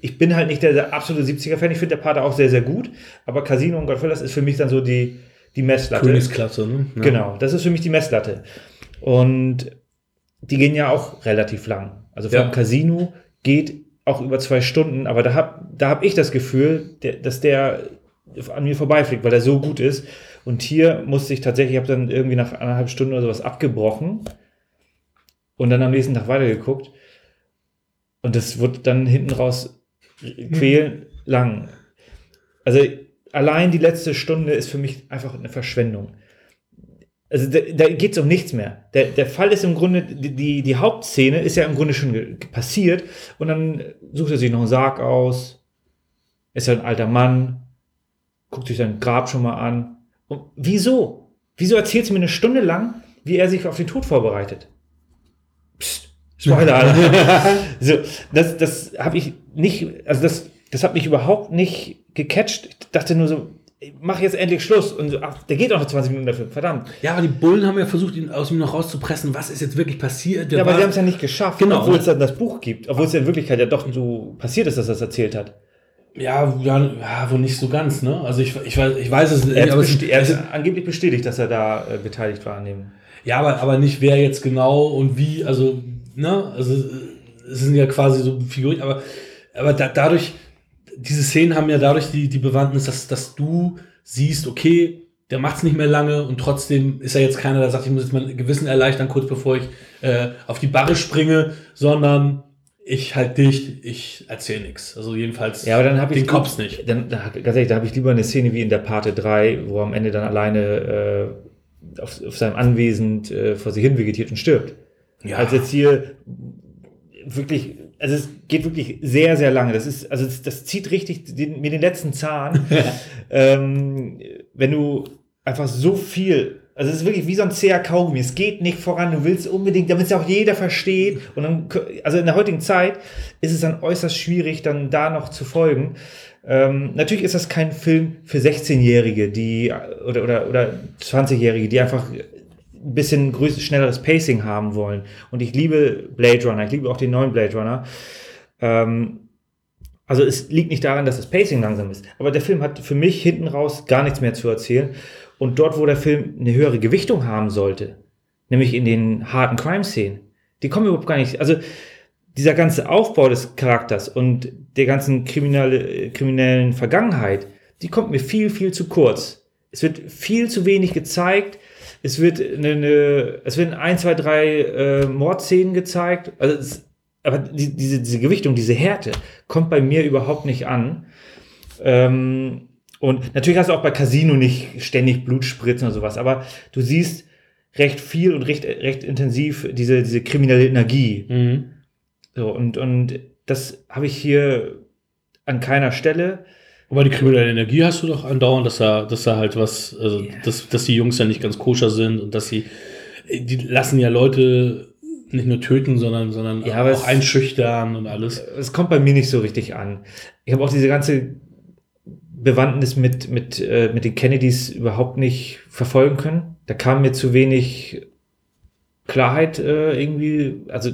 ich bin halt nicht der, der absolute 70er-Fan. Ich finde der Pate auch sehr, sehr gut. Aber Casino und Godfellas ist für mich dann so die, die Messlatte. Königsklasse, ne? Ja. Genau, das ist für mich die Messlatte. Und die gehen ja auch relativ lang. Also vom ja. Casino geht auch über zwei Stunden, aber da habe da hab ich das Gefühl, der, dass der an mir vorbeifliegt, weil er so gut ist. Und hier musste ich tatsächlich, ich habe dann irgendwie nach anderthalb Stunden oder sowas abgebrochen und dann am nächsten Tag weitergeguckt. Und das wird dann hinten raus quälen lang. Also allein die letzte Stunde ist für mich einfach eine Verschwendung. Also da, da geht es um nichts mehr. Der, der Fall ist im Grunde, die, die Hauptszene ist ja im Grunde schon passiert und dann sucht er sich noch einen Sarg aus, ist ja ein alter Mann, guckt sich sein Grab schon mal an. Und wieso? Wieso erzählt du mir eine Stunde lang, wie er sich auf den Tod vorbereitet? Psst, Spoiler, so, das, das habe ich nicht, also das, das hat mich überhaupt nicht gecatcht. Ich dachte nur so, mach jetzt endlich Schluss. Und so, ach, der geht auch noch 20 Minuten dafür, verdammt. Ja, aber die Bullen haben ja versucht, ihn aus ihm noch rauszupressen, was ist jetzt wirklich passiert. Der ja, aber sie haben es ja nicht geschafft, genau. obwohl es dann das Buch gibt, obwohl es ja in Wirklichkeit ja doch so passiert ist, dass er es erzählt hat. Ja, ja, ja, wohl nicht so ganz, ne? Also ich, ich, weiß, ich weiß es nicht. Er, es, er ist angeblich bestätigt, dass er da äh, beteiligt war an dem. Ja, aber, aber nicht wer jetzt genau und wie, also, ne? Also es sind ja quasi so Figuren, aber, aber da, dadurch, diese Szenen haben ja dadurch die, die Bewandtnis, dass, dass du siehst, okay, der macht es nicht mehr lange und trotzdem ist er jetzt keiner, der sagt, ich muss jetzt mein Gewissen erleichtern, kurz bevor ich äh, auf die Barre springe, sondern ich halt dicht, ich erzähle nichts. Also jedenfalls ja, aber dann den Cops nicht. Dann, ganz ehrlich, da habe ich lieber eine Szene wie in der Parte 3, wo am Ende dann alleine äh, auf, auf seinem Anwesen äh, vor sich hin vegetiert und stirbt. Ja. Als jetzt hier wirklich, also es geht wirklich sehr, sehr lange. Das ist, also das, das zieht richtig den, mir den letzten Zahn. ähm, wenn du einfach so viel also es ist wirklich wie so ein zäher Kaugummi. Es geht nicht voran. Du willst unbedingt, damit es auch jeder versteht. Und dann, also in der heutigen Zeit ist es dann äußerst schwierig, dann da noch zu folgen. Ähm, natürlich ist das kein Film für 16-Jährige, die oder oder oder 20-Jährige, die einfach ein bisschen größer, schnelleres Pacing haben wollen. Und ich liebe Blade Runner. Ich liebe auch den neuen Blade Runner. Ähm, also es liegt nicht daran, dass das Pacing langsam ist. Aber der Film hat für mich hinten raus gar nichts mehr zu erzählen. Und dort, wo der Film eine höhere Gewichtung haben sollte, nämlich in den harten Crime-Szenen, die kommen überhaupt gar nicht. Also dieser ganze Aufbau des Charakters und der ganzen kriminelle, kriminellen Vergangenheit, die kommt mir viel, viel zu kurz. Es wird viel zu wenig gezeigt, Es wird eine, eine es werden ein, zwei, drei äh, Mordszenen gezeigt. Also es, aber die, diese, diese Gewichtung, diese Härte kommt bei mir überhaupt nicht an. Ähm, und natürlich hast du auch bei Casino nicht ständig Blutspritzen oder sowas, aber du siehst recht viel und recht, recht intensiv diese, diese kriminelle Energie. Mhm. So, und, und das habe ich hier an keiner Stelle. Aber die kriminelle Energie hast du doch andauernd, dass da, dass da halt was, also, Ja. dass, dass die Jungs ja nicht ganz koscher sind und dass sie, die lassen ja Leute nicht nur töten, sondern, sondern Ja, auch es- einschüchtern und alles. Es kommt bei mir nicht so richtig an. Ich habe auch diese ganze Bewandtnis mit, mit, äh, mit den Kennedys überhaupt nicht verfolgen können. Da kam mir zu wenig Klarheit äh, irgendwie. Also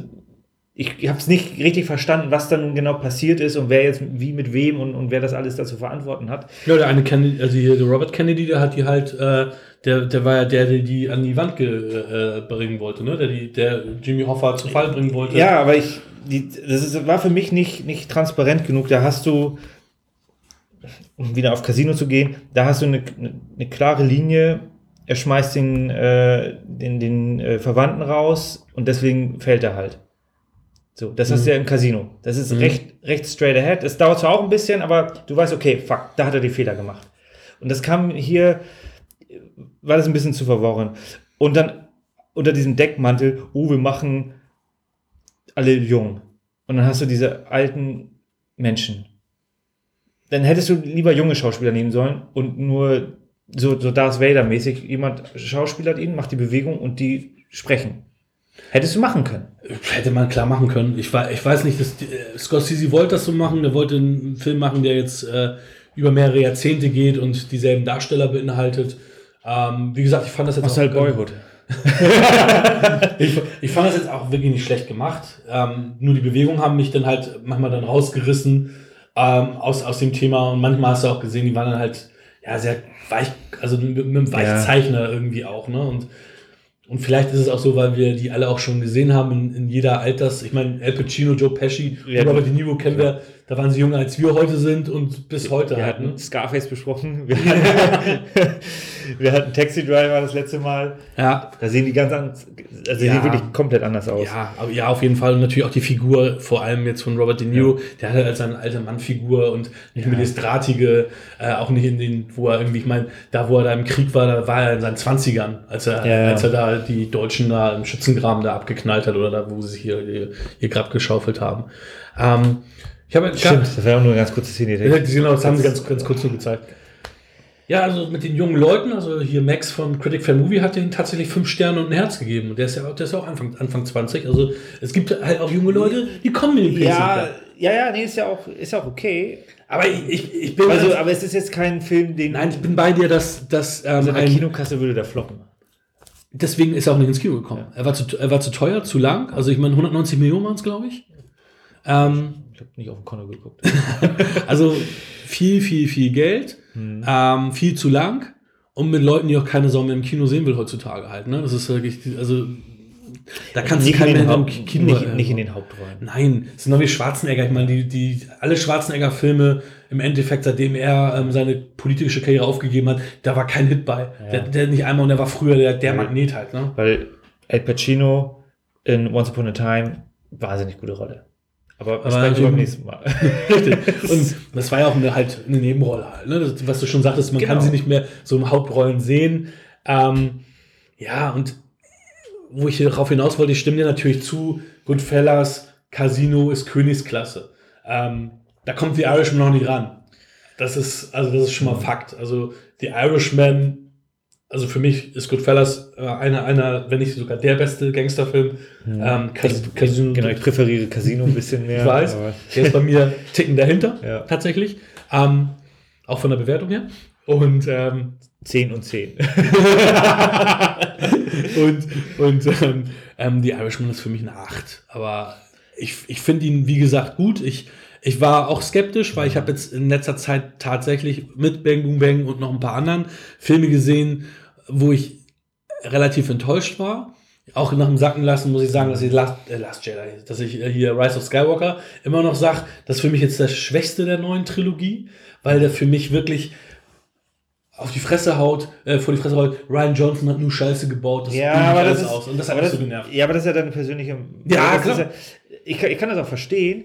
ich habe es nicht richtig verstanden, was dann genau passiert ist und wer jetzt wie mit wem und, und wer das alles dazu verantworten hat. Ja, der eine Kennedy, also hier der Robert Kennedy, der hat die halt, äh, der, der war ja der, der die an die Wand äh, bringen wollte, ne? Der, die, der Jimmy Hoffa zu Fall bringen wollte. Ja, aber ich, die, das ist, war für mich nicht, nicht transparent genug. Da hast du, um wieder auf Casino zu gehen, da hast du eine, eine, klare Linie. Er schmeißt den, äh, den, den äh, Verwandten raus und deswegen fällt er halt. So, das hast du ja im Casino. Das ist recht, recht straight ahead. Es dauert zwar auch ein bisschen, aber du weißt, okay, fuck, da hat er die Fehler gemacht. Und das kam hier, war das ein bisschen zu verworren. Und dann unter diesem Deckmantel, oh, wir machen alle jung. Und dann hast du diese alten Menschen. Dann hättest du lieber junge Schauspieler nehmen sollen und nur so, so Darth Vader-mäßig jemand schauspielert ihn, macht die Bewegung und die sprechen. Hättest du machen können. Hätte man klar machen können. Ich, war, ich weiß nicht, dass äh, Scorsese wollte das so machen. Der wollte einen Film machen, der jetzt äh, über mehrere Jahrzehnte geht und dieselben Darsteller beinhaltet. Ähm, wie gesagt, ich fand das jetzt Machst du halt auch- Boyhood. Ich, ich fand das jetzt auch wirklich nicht schlecht gemacht. Ähm, nur die Bewegungen haben mich dann halt manchmal dann rausgerissen ähm, aus, aus dem Thema und manchmal hast du auch gesehen, die waren dann halt ja sehr weich, also mit, mit einem Weichzeichner irgendwie auch, ne? Und, und vielleicht ist es auch so, weil wir die alle auch schon gesehen haben in, in jeder Alters. Ich meine, El Pacino, Joe Pesci, Ja, Robert De Niro kennen wir, da waren sie jünger als wir heute sind und bis heute Wir halt, hatten ne? Scarface besprochen. Wir hatten, Taxi Driver das letzte Mal. Ja, Da sehen die ganz anders, also Ja. sehen wirklich komplett anders aus. Ja, aber ja, auf jeden Fall. Und natürlich auch die Figur, vor allem jetzt von Robert De Niro, der hat halt als eine alte Mann-Figur und nicht mehr das Drahtige, äh, auch nicht in den, wo er irgendwie, ich meine, da wo er da im Krieg war, da war er in seinen 20ern, als er, Ja, ja. als er da die Deutschen da im Schützengraben da abgeknallt hat oder da, wo sie sich hier ihr, ihr Grab geschaufelt haben. Ähm, ich habe Stimmt, das wäre auch nur eine ganz kurze Szene. ja, genau, das haben sie ganz, ganz kurz nur gezeigt. Ja, also mit den jungen Leuten, also hier Max von Critic Fair Movie hat denen tatsächlich fünf Sterne und ein Herz gegeben. Und der ist ja, auch- der ist ja auch Anfang, Anfang 20. Also es gibt halt auch junge Leute, die kommen in den Ja, ja, ja, nee, ist ja auch, ist ja auch okay. Aber ich, ich, ich bin Also, also, aber es ist jetzt kein Film, den nein, ich bin bei dir, dass, dass ähm, also in der Kinokasse würde der floppen. deswegen ist er auch nicht ins Kino gekommen. Er, war zu, er war zu teuer, zu lang. Also ich meine 190 Millionen waren es, glaube ich. Ähm, Ich habe nicht auf den Konto geguckt. Also viel, viel, viel Geld, ähm, viel zu lang und mit Leuten, die auch keine Sau mehr im Kino sehen will heutzutage halt. Ne? Das ist wirklich, also da kannst du keinen mehr im Kino. nicht, äh, nicht in den Hauptrollen. Nein, es sind noch wie Schwarzenegger. Ich meine, die, die, alle Schwarzenegger-Filme im Endeffekt, seitdem er ähm, seine politische Karriere aufgegeben hat, da war kein Hit bei. Der, der nicht einmal und der war früher der, der Magnet halt. Ne? Weil El Pacino in Once Upon a Time, wahnsinnig gute Rolle. Aber, Aber wir beim nächsten Mal. Richtig. Und das war ja auch eine, halt eine Nebenrolle halt, ne? das, was du schon sagtest, man kann Genau. sie nicht mehr so im Hauptrollen sehen. Ähm, ja, und wo ich darauf hinaus wollte, ich stimme dir natürlich zu, Goodfellas, Casino ist Königsklasse. Ähm, da kommt The Irishman noch nicht ran. Das ist, also das ist schon mal Fakt. Also The Irishman, also für mich ist Goodfellas äh, einer, einer, wenn nicht sogar der beste Gangsterfilm. Ähm, Cas- Casino, genau, ich präferiere Casino ein bisschen mehr. ich weiß, aber- der ist bei mir ticken dahinter, Ja. tatsächlich. Ähm, auch von der Bewertung her. Und, ähm, 10 und 10. und, und ähm, ähm, die Irishman ist für mich eine 8. Aber ich, ich finde ihn, wie gesagt, gut. Ich, ich war auch skeptisch, weil ich habe jetzt in letzter Zeit tatsächlich mit Bang Boom Bang und noch ein paar anderen Filme gesehen, wo ich relativ enttäuscht war. Auch nach dem Sacken lassen muss ich sagen, dass ich Last, äh, Last Jedi, dass ich äh, hier Rise of Skywalker immer noch sage, das ist für mich jetzt der schwächste der neuen Trilogie, weil der für mich wirklich auf die Fresse haut, äh, vor die Fresse haut, Ryan Johnson hat nur Scheiße gebaut, das Ja, aber alles das ist, aus. Und das hat mich das, so genervt. Ja, aber das ist ja deine persönliche. Ja, das klar. Ja, ich, kann, ich kann das auch verstehen.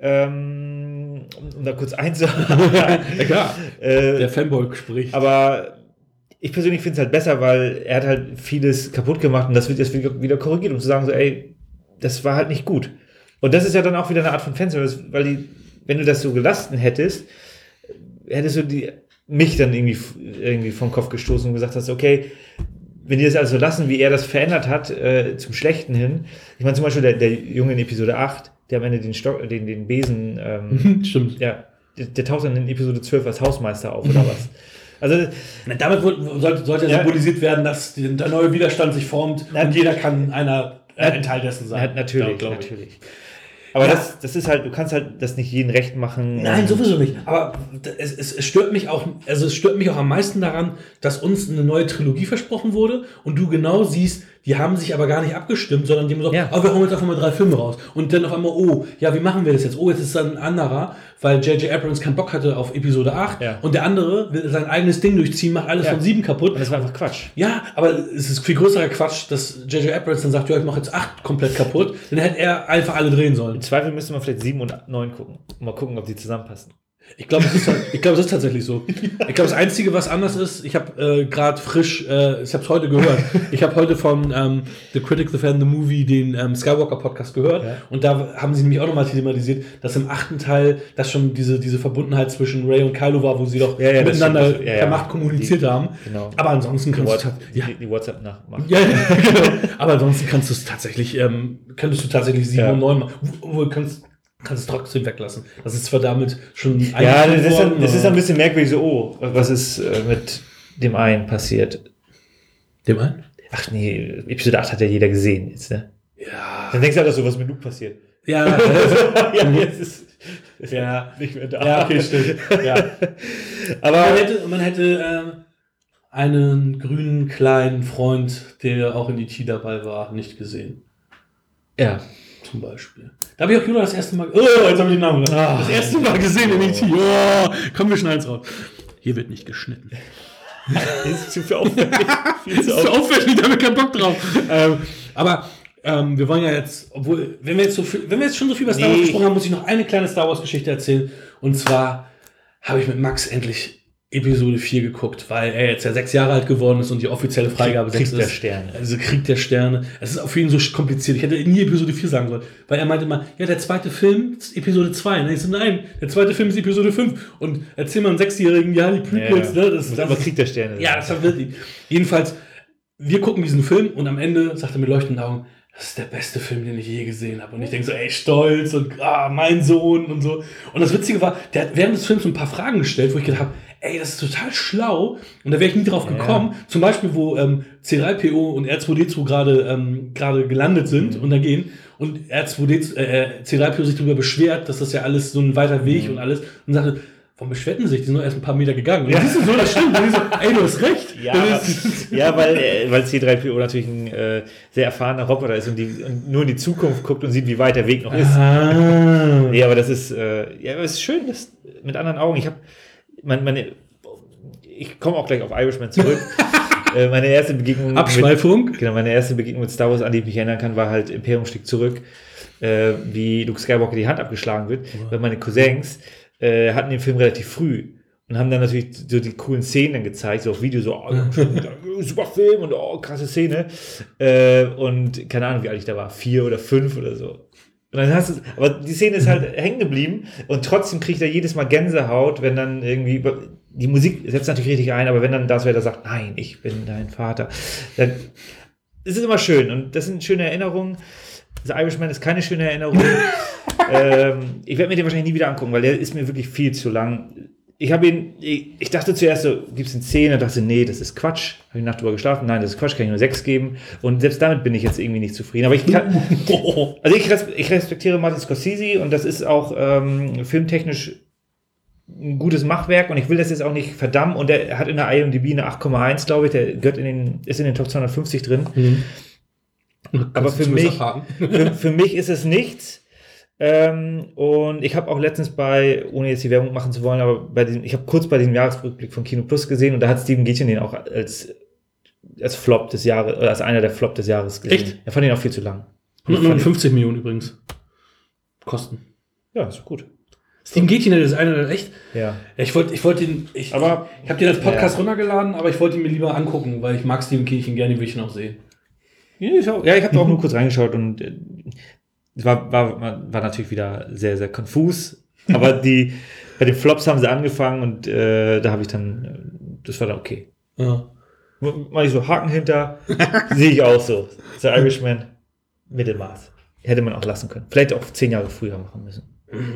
Ähm, um, da kurz einzuhaken. Ja, klar. äh, Der Fanboy spricht. aber ich persönlich finde es halt besser, weil er hat halt vieles kaputt gemacht und das wird jetzt wieder, wieder korrigiert, um zu sagen, so, ey, das war halt nicht gut. Und das ist ja dann auch wieder eine Art von Fanservice, weil die, wenn du das so gelassen hättest, hättest du die, mich dann irgendwie, irgendwie vom Kopf gestoßen und gesagt hast, okay, wenn die das also lassen, wie er das verändert hat, äh, zum Schlechten hin. Ich meine zum Beispiel der, der Junge in Episode 8, der am Ende den, Stock, den, den Besen, ähm, Stimmt. ja, der, der taucht dann in Episode 12 als Hausmeister auf oder was. Also, Na, damit sollte, sollte Ja. symbolisiert werden, dass der neue Widerstand sich formt Na, und jeder kann einer, äh, Na, ein Teil dessen sein. ja, natürlich, glaub ich. natürlich. Aber Ja. das, das ist halt, du kannst halt das nicht jeden recht machen. Nein, Und- sowieso nicht. Aber es, es, es stört mich auch, also es stört mich auch am meisten daran, dass uns eine neue Trilogie versprochen wurde und du genau siehst, die haben sich aber gar nicht abgestimmt, sondern die haben gesagt, Ja. oh, wir hauen jetzt einfach mal drei Filme raus. Und dann auf einmal, oh, ja, wie machen wir das jetzt? Oh, jetzt ist dann ein anderer, weil J.J. Abrams keinen Bock hatte auf Episode 8 Ja. und der andere will sein eigenes Ding durchziehen, macht alles Ja. von 7 kaputt. Und das war einfach Quatsch. Ja, aber es ist viel größerer Quatsch, dass J.J. Abrams dann sagt, ja, ich mache jetzt 8 komplett kaputt. Dann hätte er einfach alle drehen sollen. Im Zweifel müsste man vielleicht 7 und 9 gucken. Mal gucken, ob die zusammenpassen. Ich glaube, es, ist halt- ich glaube, es ist tatsächlich so. Ich glaube, das Einzige, was anders ist, ich habe äh, gerade frisch, äh, ich habe es heute gehört, ich habe heute von ähm, The Critic, The Fan, The Movie den ähm, Skywalker-Podcast gehört Ja. und da haben sie nämlich auch nochmal thematisiert, dass im achten Teil, dass schon diese, diese Verbundenheit zwischen Ray und Kylo war, wo sie doch Ja, ja, das miteinander. Ja, per. Macht kommuniziert Die- haben. genau. Aber ansonsten kannst du... Ja, die, die WhatsApp nachmachen. ja, genau. Aber ansonsten kannst du es tatsächlich, ähm, könntest du tatsächlich 7 Ja. und 9 machen. Wo du kannst, kannst es trotzdem weglassen. Das ist zwar damit schon Ja, das ist, worden, dann, das ist ein bisschen merkwürdig so, oh, was ist äh, mit dem einen passiert? Dem einen? Ach nee, Episode 8 hat ja jeder gesehen jetzt, ne? Ja. Dann denkst du halt auch so, was mit Luke passiert. Ja, ja, jetzt ist, ist Ja. nicht mehr da. ja, okay, stimmt. Ja. Aber Man hätte, man hätte ähm, einen grünen kleinen Freund, der auch in E.T. dabei war, nicht gesehen. ja, Zum Beispiel. Da habe ich auch Yoda das erste Mal. Oh, jetzt habe ich den Namen. Ah. das erste Mal gesehen in E.T. Oh, komm, wir schneiden raus. Hier wird nicht geschnitten. das ist zu viel aufwendig. viel zu aufwendig, da haben wir keinen Bock drauf. ähm, aber ähm, wir wollen ja jetzt, obwohl, wenn wir jetzt so viel, wenn wir jetzt schon so viel über Star Wars Nee. gesprochen haben, muss ich noch eine kleine Star Wars Geschichte erzählen. Und zwar habe ich mit Max endlich Episode 4 geguckt, weil er jetzt ja sechs Jahre alt geworden ist und die offizielle Freigabe Krieg 6 der ist. Sterne. Also Krieg der Sterne. Es ist für ihn so kompliziert. Ich hätte nie Episode 4 sagen sollen. Weil er meinte immer, ja, der zweite Film ist Episode 2. Und ich so, nein, der zweite Film ist Episode 5. Und erzähl mal einem Sechsjährigen, ja, die Prequels, Ja, ne? Das, Muss aber Krieg der Sterne. ja, das verwirrt ihn. Jedenfalls, wir gucken diesen Film und am Ende sagt er mit leuchtenden Augen, das ist der beste Film, den ich je gesehen habe. Und ich denke so, ey, stolz und ah, mein Sohn und so. Und das Witzige war, der hat während des Films so ein paar Fragen gestellt, wo ich gedacht habe, ey, das ist total schlau. Und da wäre ich nie drauf gekommen. Zum Beispiel, wo ähm, C3PO und R2D2 gerade ähm, gerade gelandet sind und da gehen. Und R2D2, äh, C3PO sich darüber beschwert, dass das ja alles so ein weiter Weg und alles. Und sagte, warum beschwerten sie sich? Die sind nur erst ein paar Meter gegangen. Und Ja. siehst du so, das stimmt. Und so, ey, du hast recht. Ja, Das ist- ja weil, äh, weil C3PO natürlich ein äh, sehr erfahrener Roboter ist und, die, und nur in die Zukunft guckt und sieht, wie weit der Weg noch ist. Ah. Nee, aber das ist, äh, ja, aber es ist schön, das mit anderen Augen. Ich habe, mein, meine, ich komme auch gleich auf Irishman zurück. äh, meine erste Begegnung. Abschweifung. Mit, genau, meine erste Begegnung mit Star Wars, an die ich mich erinnern kann, war halt Imperium stieg zurück, äh, wie Luke Skywalker die Hand abgeschlagen wird. Weil meine Cousins äh, hatten den Film relativ früh. Und haben dann natürlich so die coolen Szenen dann gezeigt, so auf Video, so, oh, super Film und oh, krasse Szene. Äh, und keine Ahnung, wie alt ich da war, vier oder fünf oder so. Und dann hast du, aber die Szene ist halt hängen geblieben und trotzdem kriegt er jedes Mal Gänsehaut, wenn dann irgendwie, die Musik setzt natürlich richtig ein, aber wenn dann das Vader sagt, nein, ich bin dein Vater, dann ist es immer schön und das sind schöne Erinnerungen. The Irishman ist keine schöne Erinnerung. ähm, ich werde mir den wahrscheinlich nie wieder angucken, weil der ist mir wirklich viel zu lang. Ich habe ihn, ich, ich dachte zuerst so, gibt es eine 10? Und dachte, nee, das ist Quatsch. Habe ich Nacht drüber geschlafen. Nein, das ist Quatsch, kann ich nur 6 geben. Und selbst damit bin ich jetzt irgendwie nicht zufrieden. Aber ich kann, also ich, ich respektiere Martin Scorsese und das ist auch ähm, filmtechnisch ein gutes Machwerk und ich will das jetzt auch nicht verdammen und er hat in der IMDb eine 8,1, glaube ich, der gehört in den, ist in den Top 250 drin. Aber für mich, für, für mich ist es nichts. Ähm, und ich habe auch letztens bei, ohne jetzt die Werbung machen zu wollen, aber bei diesem, ich habe kurz bei diesem Jahresrückblick von Kino Plus gesehen und da hat Steven Gätchen den auch als, als Flop des Jahres, oder als einer der Flop des Jahres gesehen. Echt? Er fand ihn auch viel zu lang. 159 Millionen übrigens. Kosten. Ja, ist gut. Steven Gätchen, das ist einer, der echt. Ja. Ja, ich wollte ich wollte ihn. Ich, Aber- ich habe den als Podcast Ja. runtergeladen, aber ich wollte ihn mir lieber angucken, weil ich mag Steven Gätchen gerne, will ich ihn auch sehen. Ja, ich, habe da auch nur kurz reingeschaut und äh, war, war, war natürlich wieder sehr, sehr konfus. Aber die, bei den Flops haben sie angefangen und äh, da habe ich dann, äh, das war dann okay. Ja. Mal ich so Haken hinter, sehe ich auch so. The Irishman, Mittelmaß. Hätte man auch lassen können. Vielleicht auch zehn Jahre früher machen müssen.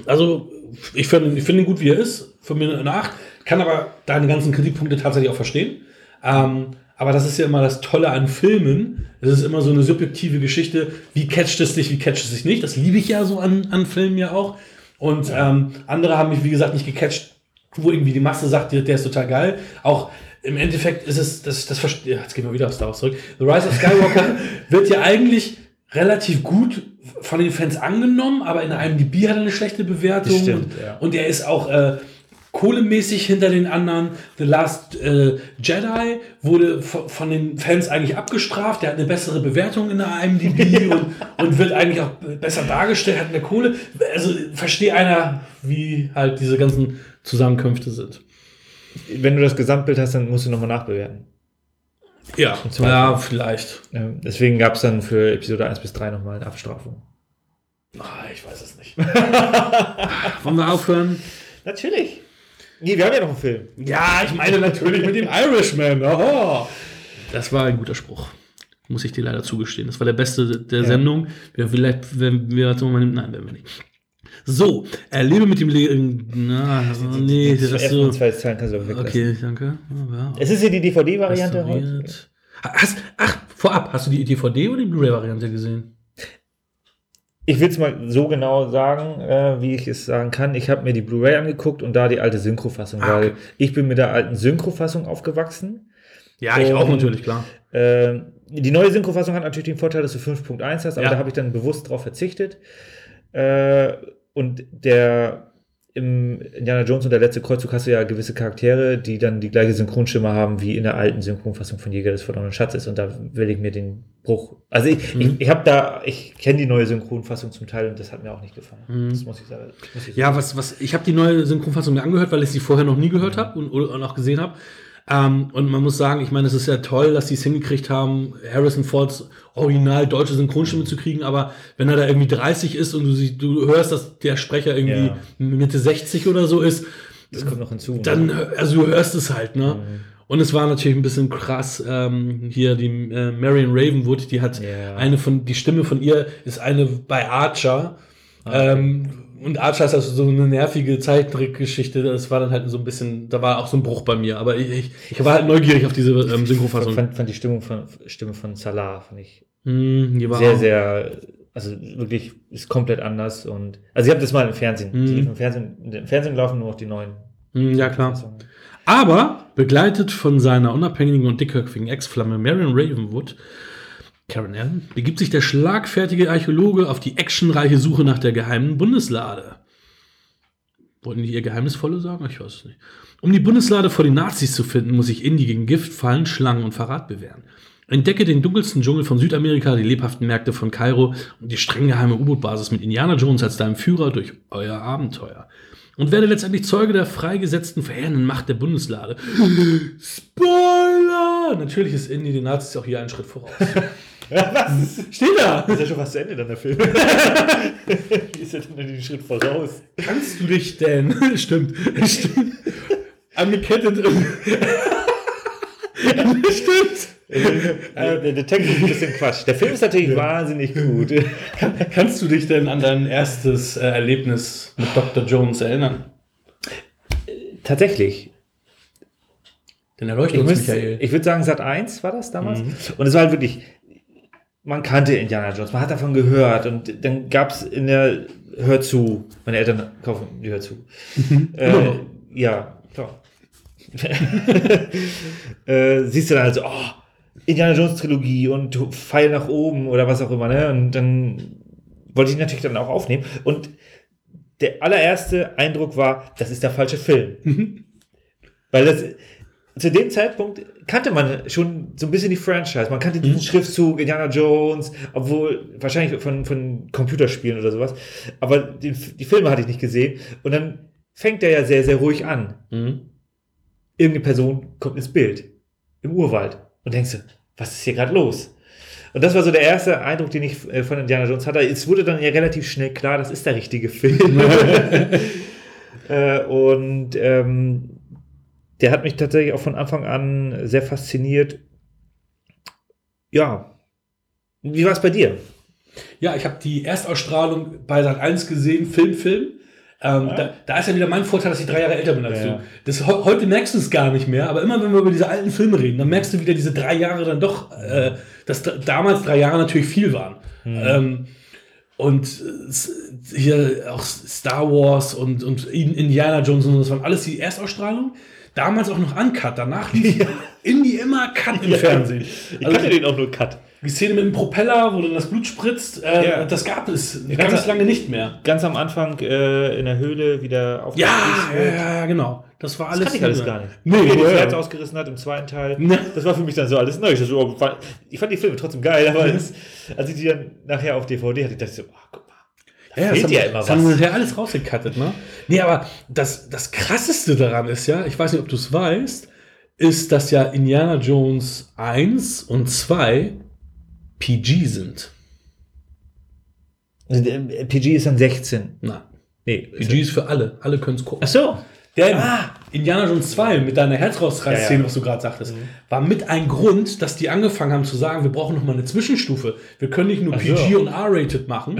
Also, ich finde ich find ihn gut, wie er ist. Für mich eine 8. Kann aber deine ganzen Kritikpunkte tatsächlich auch verstehen. Ähm, aber das ist ja immer das Tolle an Filmen. Es ist immer so eine subjektive Geschichte. Wie catcht es dich, wie catcht es dich nicht? Das liebe ich ja so an, an Filmen ja auch. Und ähm, andere haben mich, wie gesagt, nicht gecatcht, wo irgendwie die Masse sagt, der, der ist total geil. Auch im Endeffekt ist es, das, das ja, jetzt gehen wir wieder auf Star Wars zurück. The Rise of Skywalker wird ja eigentlich relativ gut von den Fans angenommen, aber in der IMDb hat er eine schlechte Bewertung. Stimmt, und, ja. und er ist auch äh, kohlemäßig hinter den anderen. The Last äh, Jedi wurde von, den Fans eigentlich abgestraft. Der hat eine bessere Bewertung in der IMDb und, und wird eigentlich auch besser dargestellt, hat eine Kohle. Also verstehe einer, wie halt diese ganzen Zusammenkünfte sind. Wenn du das Gesamtbild hast, dann musst du nochmal nachbewerten. Ja, ja vielleicht. Deswegen gab es dann für Episode 1 bis 3 nochmal eine Abstrafung. Ah, ich weiß es nicht. Wollen wir aufhören? Natürlich. Nee, wir haben ja noch einen Film. Ja, ich meine natürlich mit dem Irishman. Oho. Das war ein guter Spruch. Muss ich dir leider zugestehen. Das war der beste der Sendung. Wir vielleicht, wenn wir, warte mal, nein, werden wir nicht. So, erlebe mit dem Leben. Na, also, nee, das ist so. zwei kannst du. Okay, danke. Ja, Es ist hier die DVD-Variante heute. Hast, ach, vorab, hast du die DVD oder die Blu-ray-Variante gesehen? Ich will es mal so genau sagen, äh, wie ich es sagen kann. Ich habe mir die Blu-ray angeguckt und da die alte Synchrofassung, Ah, weil okay. ich bin mit der alten Synchrofassung aufgewachsen. Ja, ich auch natürlich, klar. Ähm, die neue Synchrofassung hat natürlich den Vorteil, dass du 5.1 hast, aber Ja. da habe ich dann bewusst drauf verzichtet. Äh, und der im Indiana Jones und der letzte Kreuzzug hast du ja gewisse Charaktere, die dann die gleiche Synchronstimme haben wie in der alten Synchronfassung von Jäger des verlorenen Schatzes und da will ich mir den Bruch. Also ich, Mhm. ich, ich habe da, ich kenne die neue Synchronfassung zum Teil und das hat mir auch nicht gefallen. Das muss ich sagen. Muss ich Mhm. Ja, was, was, ich habe die neue Synchronfassung mir angehört, weil ich sie vorher noch nie gehört habe und, und auch gesehen habe. Ähm, und man muss sagen, ich meine, es ist ja toll, dass sie es hingekriegt haben, Harrison Fords original deutsche Synchronstimme zu kriegen, aber wenn er da irgendwie 30 ist und du, sie, du hörst, dass der Sprecher irgendwie Ja. Mitte 60 oder so ist, das kommt noch hinzu. dann, also du hörst es halt, ne? Und es war natürlich ein bisschen krass, ähm, hier die äh, Marion Ravenwood, die hat Ja. eine von, die Stimme von ihr ist eine bei Archer. Ähm, und Archer ist also so eine nervige Zeichentrickgeschichte. Das war dann halt so ein bisschen, da war auch so ein Bruch bei mir. Aber ich, ich, ich war halt neugierig auf diese ähm, ich Synchrofassung. fand, fand die Stimmung von, Stimme von Salah, fand ich war sehr, sehr, also wirklich ist komplett anders und also ich habe das mal im Fernsehen, Mhm. die im Fernsehen, im Fernsehen laufen nur noch die neuen. Hm, ja, klar. Aber begleitet von seiner unabhängigen und dickköpfigen Ex-Flamme Marion Ravenwood, Karen Allen, begibt sich der schlagfertige Archäologe auf die actionreiche Suche nach der geheimen Bundeslade. Wollten die ihr Geheimnisvolle sagen? Ich weiß es nicht. Um die Bundeslade vor den Nazis zu finden, muss sich Indy gegen Gift, Fallen, Schlangen und Verrat bewähren. Entdecke den dunkelsten Dschungel von Südamerika, die lebhaften Märkte von Kairo und die streng geheime U-Boot-Basis mit Indiana Jones als deinem Führer durch euer Abenteuer. Und werde letztendlich Zeuge der freigesetzten, verheerenden Macht der Bundeslade. Spoiler! Natürlich ist Indy den Nazis auch hier einen Schritt voraus. Was? Steht da! Ist ja schon fast zu Ende dann der Film. Wie ist er denn den Schritt voraus? Kannst du dich denn? Stimmt. Stimmt. Angekettet. Stimmt. Äh, der, der Text ist ein bisschen Quatsch. Der Film ist natürlich wahnsinnig gut. Kannst du dich denn an dein erstes äh, Erlebnis mit Dr. Jones erinnern? Tatsächlich. Denn er leuchtet Ich, ich würde sagen, Sat 1 war das damals. Und es war halt wirklich, man kannte Indiana Jones, man hat davon gehört und dann gab es in der Hör zu, meine Eltern kaufen die Hör zu. äh, ja, klar. äh, siehst du dann halt so, oh, Indiana Jones Trilogie und Pfeil nach oben oder was auch immer, ne? Und dann wollte ich natürlich dann auch aufnehmen. Und der allererste Eindruck war, das ist der falsche Film. Weil das, zu dem Zeitpunkt kannte man schon so ein bisschen die Franchise. Man kannte diesen Schriftzug, Indiana Jones, obwohl wahrscheinlich von, von Computerspielen oder sowas. Aber den, die Filme hatte ich nicht gesehen. Und dann fängt er ja sehr, sehr ruhig an. Irgendeine Person kommt ins Bild im Urwald und denkst du, was ist hier gerade los? Und das war so der erste Eindruck, den ich äh, von Indiana Jones hatte. Es wurde dann ja relativ schnell klar, das ist der richtige Film. äh, und ähm, der hat mich tatsächlich auch von Anfang an sehr fasziniert. Ja. Wie war es bei dir? Ja, ich habe die Erstausstrahlung bei Sat 1 gesehen, Film, Film. Ähm, da, da ist ja wieder mein Vorteil, dass ich drei Jahre älter bin als Ja, du. ja. Das, heu- heute merkst du es gar nicht mehr, aber immer wenn wir über diese alten Filme reden, dann merkst du wieder diese drei Jahre dann doch, äh, dass da, damals drei Jahre natürlich viel waren. Ähm, und äh, hier auch Star Wars und, und In- Indiana Jones und so, das waren alles die Erstausstrahlung. Damals auch noch Uncut, danach lief Indie immer Cut im Fernsehen. Also, den auch nur Cut. die Szene mit dem Propeller, wo dann das Blut spritzt, äh, Ja. das gab es Ja, ganz ganz- lange nicht mehr. Ganz am Anfang äh, in der Höhle wieder auf Ja, ja, ja, ja, genau. Das war Das alles. kannte ich alles gar nicht. Nee, Wie er das ja, ja. ausgerissen hat im zweiten Teil. Ne. Das war für mich dann so alles neu. Ich, so, ich fand die Filme trotzdem geil, aber das, als ich die dann nachher auf DVD hatte, dachte ich so, oh. Da Ja, das fehlt ja immer das haben was. wir ja alles rausgekattet, ne? Nee, aber das, das krasseste daran ist ja, ich weiß nicht, ob du es weißt, ist, dass ja Indiana Jones 1 und 2 PG sind. Äh, PG ist dann 16. Na, Nee, PG ist für alle. Alle können es gucken. Ach so. Denn Indiana Jones 2 mit deiner Herzrausreißszene, Ja, ja. was du gerade sagtest, war mit ein Grund, dass die angefangen haben zu sagen, wir brauchen noch mal eine Zwischenstufe. Wir können nicht nur Ach so. PG und R-rated machen.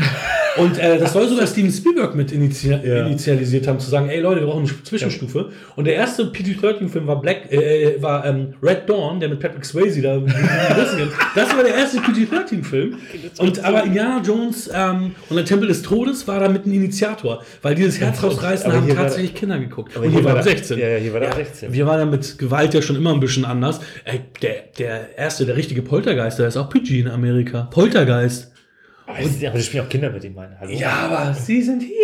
und äh, das soll sogar Steven Spielberg mit initi Ja. initialisiert haben, zu sagen, ey Leute, wir brauchen eine Zwischenstufe. Und der erste PG-13-Film war Black, äh, war ähm, Red Dawn, der mit Patrick Swayze da. das war der erste PG-13-Film. Und aber Indiana Jones ähm, und der Tempel des Todes war damit ein Initiator, weil dieses Herz rausreißen aber haben hier tatsächlich Kinder geguckt. Aber und hier war der- 16. Ja, ja, hier war der 16. Wir waren ja mit Gewalt ja schon immer ein bisschen anders. Ey, der, der erste, der richtige Poltergeist, der ist auch PG in Amerika. Poltergeist. Aber das, aber das spielen auch Kinder mit ihm, meine. Hallo. Ja, aber sie sind hier.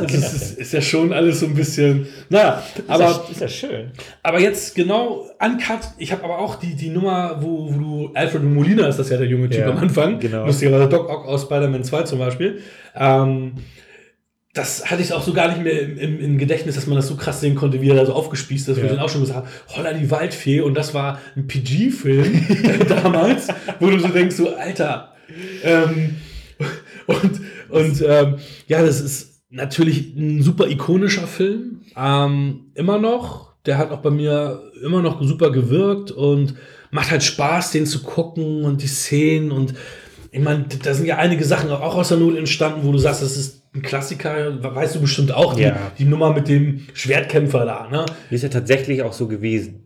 Das ist, ist, ist ja schon alles so ein bisschen. Naja, aber ist ja schön. aber jetzt genau uncut. Ich habe aber auch die, die Nummer, wo, wo du. Alfred Molina ist das ja der junge Typ Ja, am Anfang. genau. Lustigerweise Doc Ock aus Spider-Man 2 zum Beispiel. Ähm, das hatte ich auch so gar nicht mehr im, im, im Gedächtnis, dass man das so krass sehen konnte, wie er da so aufgespießt ist. Wo Ja. ich dann auch schon gesagt habe, Holla die Waldfee. Und das war ein PG-Film damals, wo du so denkst, so, Alter. Ähm, und und ähm, ja, das ist natürlich ein super ikonischer Film. Ähm, immer noch. Der hat auch bei mir immer noch super gewirkt und macht halt Spaß, den zu gucken und die Szenen. Und ich meine, da sind ja einige Sachen auch aus der Not entstanden, wo du sagst, das ist ein Klassiker. Weißt du bestimmt auch, die, Ja. die Nummer mit dem Schwertkämpfer da. Ne? Ist ja tatsächlich auch so gewesen.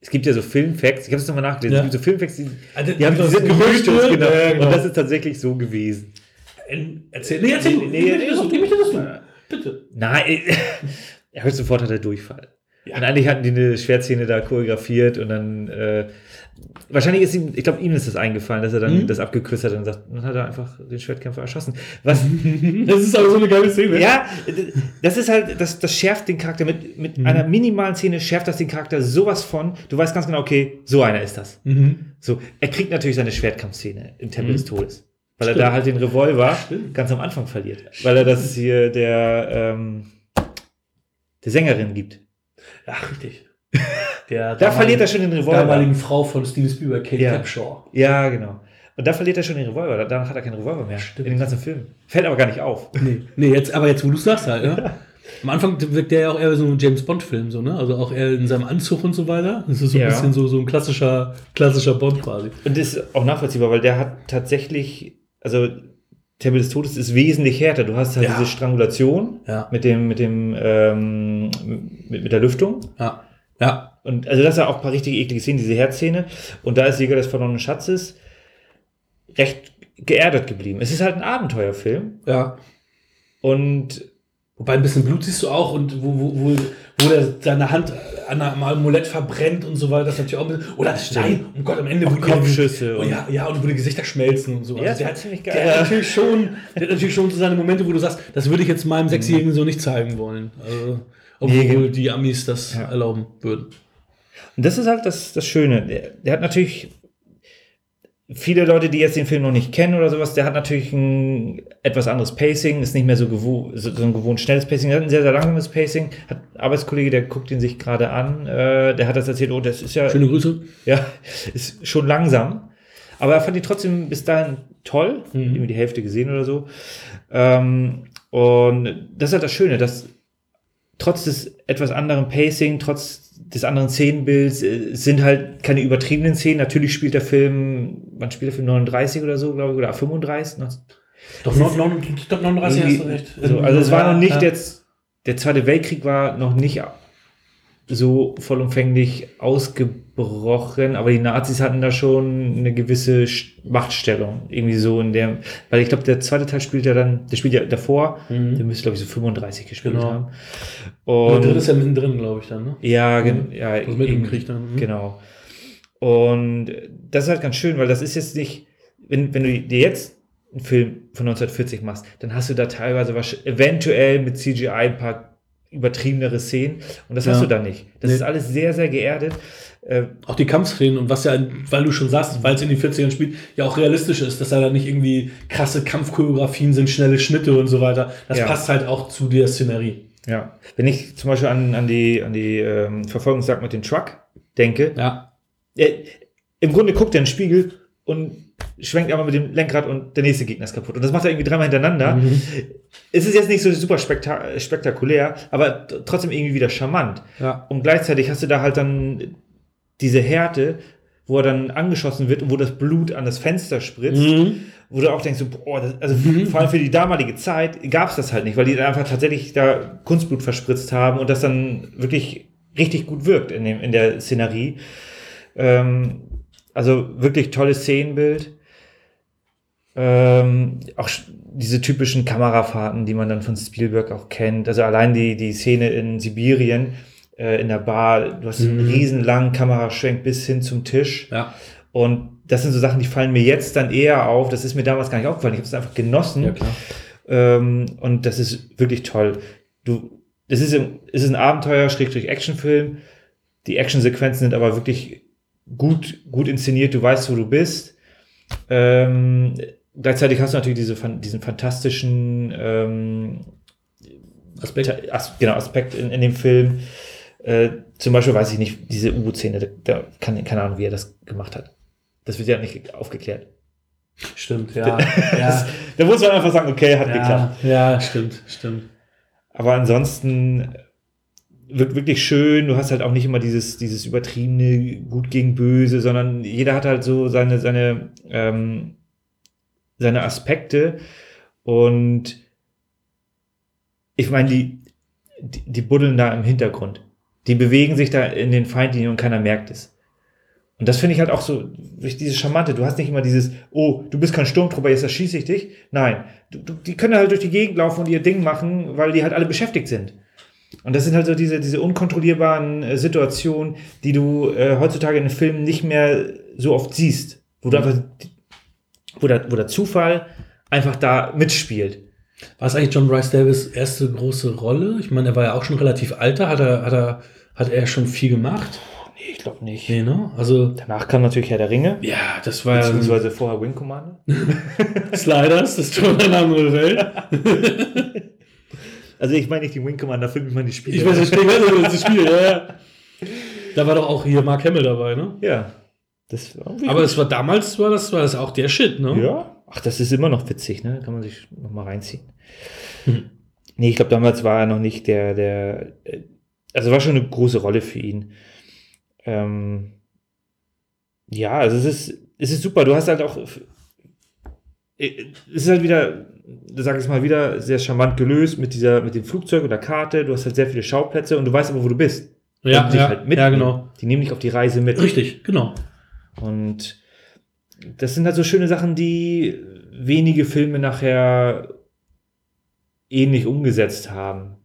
Es gibt ja so Filmfacts, ich habe es nochmal nachgelesen, Ja. es gibt so Filmfacts, die, Also, die haben diese Gerüchte, genau. ja, genau. Und das ist tatsächlich so gewesen. Erzähl, nee, erzähl. Nee, Nee, nee, nee, das, nee. nee, das du. Bitte. Nein, er hört sofort hat er Durchfall. Ja. Und eigentlich hatten die eine Schwertszene da choreografiert und dann äh, wahrscheinlich ist ihm, ich glaube, ihm ist das eingefallen, dass er dann Mhm. das abgekürzt hat und sagt, dann hat er einfach den Schwertkämpfer erschossen. Was Das ist aber so eine geile Szene. ja, das ist halt, das, das schärft den Charakter mit, mit einer minimalen Szene schärft das den Charakter sowas von, du weißt ganz genau, okay, so einer ist das. Mhm. So, er kriegt natürlich seine Schwertkampfszene im Tempel Mhm. des Todes. Weil Stimmt. er da halt den Revolver Stimmt. ganz am Anfang verliert. Weil er das hier der, ähm, der Sängerin gibt. Ach, richtig. Der Da verliert er schon den Revolver. damaligen Frau von Steven Spielberg, Kate Ja. Capshaw. Ja, genau. Und da verliert er schon den Revolver. Danach hat er keinen Revolver mehr. Stimmt. In dem ganzen Film. Fällt aber gar nicht auf. Nee, nee jetzt, aber jetzt, wo du es sagst halt, ja. Am Anfang wirkt der ja auch eher so ein James Bond-Film, so, ne? Also auch eher in seinem Anzug und so weiter. Das ist so ein Ja. bisschen so, so ein klassischer, klassischer Bond quasi. Und das ist auch nachvollziehbar, weil der hat tatsächlich, also Tempel des Todes ist wesentlich härter. Du hast halt Ja. diese Strangulation Ja. mit dem, mit dem, ähm, mit, mit der Lüftung. Ja. Ja. Und also das ist ja auch ein paar richtig eklige Szenen, diese Herzszene. Und da ist Jäger des verlorenen Schatzes recht geerdet geblieben. Es ist halt ein Abenteuerfilm. Ja. Und Wobei ein bisschen Blut siehst du auch und wo, wo, wo, wo der seine Hand an einem Amulett verbrennt und so weiter, das ist natürlich auch ein bisschen. Oder nein, um Gott, am Ende wo die- Kopfschüsse Oh, und- ja, ja, und wo die Gesichter schmelzen und so. Ja, das der, hat- ziemlich der geil. hat natürlich schon, der hat natürlich schon so seine Momente, wo du sagst, das würde ich jetzt meinem Sechsjährigen so nicht zeigen wollen. Also, obwohl Nee, die Amis das Ja. erlauben würden. Und das ist halt das, das Schöne. Der, der hat natürlich viele Leute, die jetzt den Film noch nicht kennen oder sowas, der hat natürlich ein etwas anderes Pacing, ist nicht mehr so, gewohnt, so, ein gewohnt schnelles Pacing, er hat ein sehr, sehr langsames Pacing. Hat ein Arbeitskollege, der guckt ihn sich gerade an, äh, der hat das erzählt, oh, das ist ja, Schöne Grüße. ja, ist schon langsam. Aber er fand ihn trotzdem bis dahin toll, Mhm. irgendwie die Hälfte gesehen oder so. Ähm, und das ist halt das Schöne, dass trotz des etwas anderen Pacing, trotz des anderen Szenenbilds, äh, sind halt keine übertriebenen Szenen. Natürlich spielt der Film, wann spielt der Film 39 oder so, glaube ich, oder 35? noch- Doch, noch, noch, ich glaube 39 hast du recht. So, also es war noch nicht Ja. jetzt, der Zweite Weltkrieg war noch nicht so vollumfänglich ausgebrochen, aber die Nazis hatten da schon eine gewisse Machtstellung. Irgendwie so in der, weil ich glaube, der zweite Teil spielt ja dann, der spielt ja davor, der müsste, glaube ich, so 35 gespielt Mhm. Genau. haben. Und der Und, dritte ist ja mittendrin, glaube ich, dann, ne? ja, gen, ja, irgendwie. Krieg dann. Mhm. Genau. Und das ist halt ganz schön, weil das ist jetzt nicht, wenn, wenn du dir jetzt einen Film von 1940 machst, dann hast du da teilweise eventuell mit CGI ein paar übertriebenere Szenen und das Ja. hast du da nicht. Das Nee. ist alles sehr, sehr geerdet. Äh, Auch die Kampfszenen und was ja, weil du schon sagst, weil es in den 40ern spielt, ja auch realistisch ist, dass da nicht irgendwie krasse Kampfchoreografien sind, schnelle Schnitte und so weiter. Das Ja. passt halt auch zu der Szenerie. ja. Wenn ich zum Beispiel an, an die, an die ähm, Verfolgungsjagd mit dem Truck denke, Ja. er, im Grunde guckt er in den Spiegel und schwenkt einmal mit dem Lenkrad und der nächste Gegner ist kaputt. Und das macht er irgendwie dreimal hintereinander. Es ist jetzt nicht so super spekta spektakulär, aber trotzdem irgendwie wieder charmant. Ja. Und gleichzeitig hast du da halt dann diese Härte, wo er dann angeschossen wird und wo das Blut an das Fenster spritzt, Mhm. wo du auch denkst, so, boah, das, also vor allem für die damalige Zeit gab es das halt nicht, weil die einfach tatsächlich da Kunstblut verspritzt haben und das dann wirklich richtig gut wirkt in, dem, in der Szenerie. Ähm, also wirklich tolles Szenenbild. Ähm, auch diese typischen Kamerafahrten, die man dann von Spielberg auch kennt. Also allein die, die Szene in Sibirien, äh, in der Bar, du hast einen riesen langen Kameraschwenk bis hin zum Tisch. Ja. Und das sind so Sachen, die fallen mir jetzt dann eher auf. Das ist mir damals gar nicht aufgefallen. Ich habe es einfach genossen. Ja. Ähm, und das ist wirklich toll. Du, es ist, ein- es ist ein Abenteuer, Schrägstrich Actionfilm. Die Actionsequenzen sind aber wirklich gut, gut inszeniert. Du weißt, wo du bist. Ähm, gleichzeitig hast du natürlich diese, diesen fantastischen ähm, Aspekt. As genau, Aspekt in, in dem Film. Äh, zum Beispiel weiß ich nicht, diese U-Boot-Szene, da, da kann keine Ahnung, wie er das gemacht hat. Das wird ja nicht aufgeklärt. Stimmt, ja. ja. Da muss man einfach sagen, okay, hat geklappt. ja, ja, stimmt, stimmt. Aber ansonsten wird wirklich schön. Du hast halt auch nicht immer dieses, dieses übertriebene Gut gegen Böse, sondern jeder hat halt so seine, seine, ähm, seine Aspekte. Und ich meine, die, die, die buddeln da im Hintergrund. Die bewegen sich da in den Feindlinien und keiner merkt es. Und das finde ich halt auch so, dieses Charmante. Du hast nicht immer dieses, oh, du bist kein Sturmtrupper, jetzt erschieße ich dich. Nein, du, du, die können halt durch die Gegend laufen und ihr Ding machen, weil die halt alle beschäftigt sind. Und das sind halt so diese, diese unkontrollierbaren äh, Situationen, die du äh, heutzutage in den Filmen nicht mehr so oft siehst. Wo du einfach, wo der, wo der Zufall einfach da mitspielt. War es eigentlich John Bryce Davis erste große Rolle? Ich meine, er war ja auch schon relativ alter. Hat er, hat er, hat er schon viel gemacht? Nee, ich glaube nicht. Nee, ne? Also, Danach kam natürlich Herr der Ringe. ja, das war ja Beziehungsweise vorher Wing Commander. Sliders, das ist schon eine andere Welt. Also ich meine nicht die Wing Commander Filme, ich meine die Spiele. Ich weiß nicht, ich weiß nicht, das Spiel, ja, ja. Da war doch auch hier Mark Hamill dabei, ne? Ja. Aber es war damals, war das, war das auch der Shit, ne? Ja. Ach, das ist immer noch witzig, ne? Kann man sich noch mal reinziehen. Nee, ich glaube, damals war er noch nicht der, der, äh, also war schon eine große Rolle für ihn. Ähm, ja, also es ist, es ist super. Du hast halt auch, äh, es ist halt wieder, sag ich mal wieder, sehr charmant gelöst mit dieser, mit dem Flugzeug oder Karte. Du hast halt sehr viele Schauplätze und du weißt aber, wo du bist. Ja, Und ja, halt ja, genau. Die nehmen dich auf die Reise mit. Richtig, genau. Und das sind halt so schöne Sachen, die wenige Filme nachher ähnlich umgesetzt haben.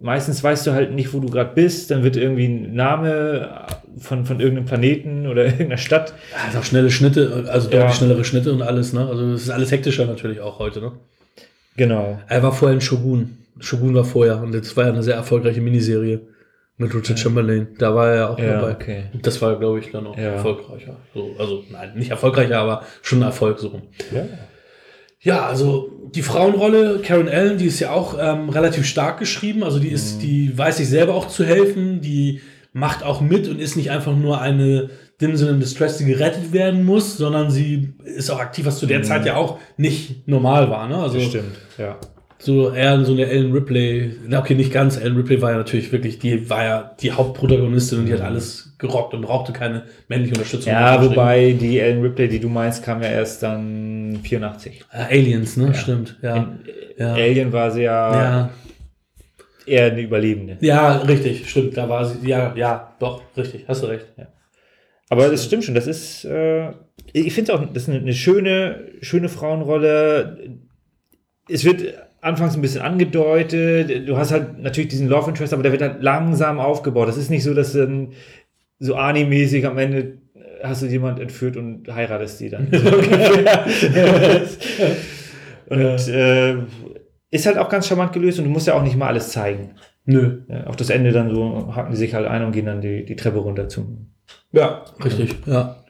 Meistens weißt du halt nicht, wo du gerade bist, dann wird irgendwie ein Name von, von irgendeinem Planeten oder irgendeiner Stadt. Ja, ist auch schnelle Schnitte, also Ja. deutlich schnellere Schnitte und alles, ne? Also es ist alles hektischer natürlich auch heute, ne? Genau. Er war vorher in Shogun. Shogun war vorher und das war ja eine sehr erfolgreiche Miniserie mit Richard Chamberlain. Da war er ja auch Ja, dabei. okay. Das war, glaube ich, dann auch Ja. erfolgreicher. So, also, nein, nicht erfolgreicher, aber schon Erfolg so rum. Ja. Ja, also die Frauenrolle, Karen Allen, die ist ja auch ähm, relativ stark geschrieben. Also die ist, die weiß sich selber auch zu helfen, die macht auch mit und ist nicht einfach nur eine Dimsel in Distress, die gerettet werden muss, sondern sie ist auch aktiv, was zu der Zeit ja auch nicht normal war. Ne? Also Das stimmt. Ja. So eher so eine Ellen Ripley. Na, okay, nicht ganz. Ellen Ripley war ja natürlich wirklich, die war ja die Hauptprotagonistin und die hat alles gerockt und brauchte keine männliche Unterstützung. Ja, wobei die Ellen Ripley, die du meinst, kam ja erst dann 84. Äh, Aliens, ne? Stimmt. Ja. In Ja. Alien war sie ja, Ja. eher eine Überlebende. Ja, richtig, stimmt. Da war sie, ja, ja, doch, richtig, hast du recht. Aber das stimmt schon, das ist, äh, ich finde es auch, das ist eine, eine schöne, schöne Frauenrolle. Es wird anfangs ein bisschen angedeutet, du hast halt natürlich diesen Love Interest, aber der wird halt langsam aufgebaut. Das ist nicht so, dass dann so Ani-mäßig am Ende hast du jemand entführt und heiratest die dann. Und äh, ist halt auch ganz charmant gelöst und du musst ja auch nicht mal alles zeigen. Nö. Ja, auch das Ende dann so, haken die sich halt ein und gehen dann die, die Treppe runter zum Ja, richtig, ja.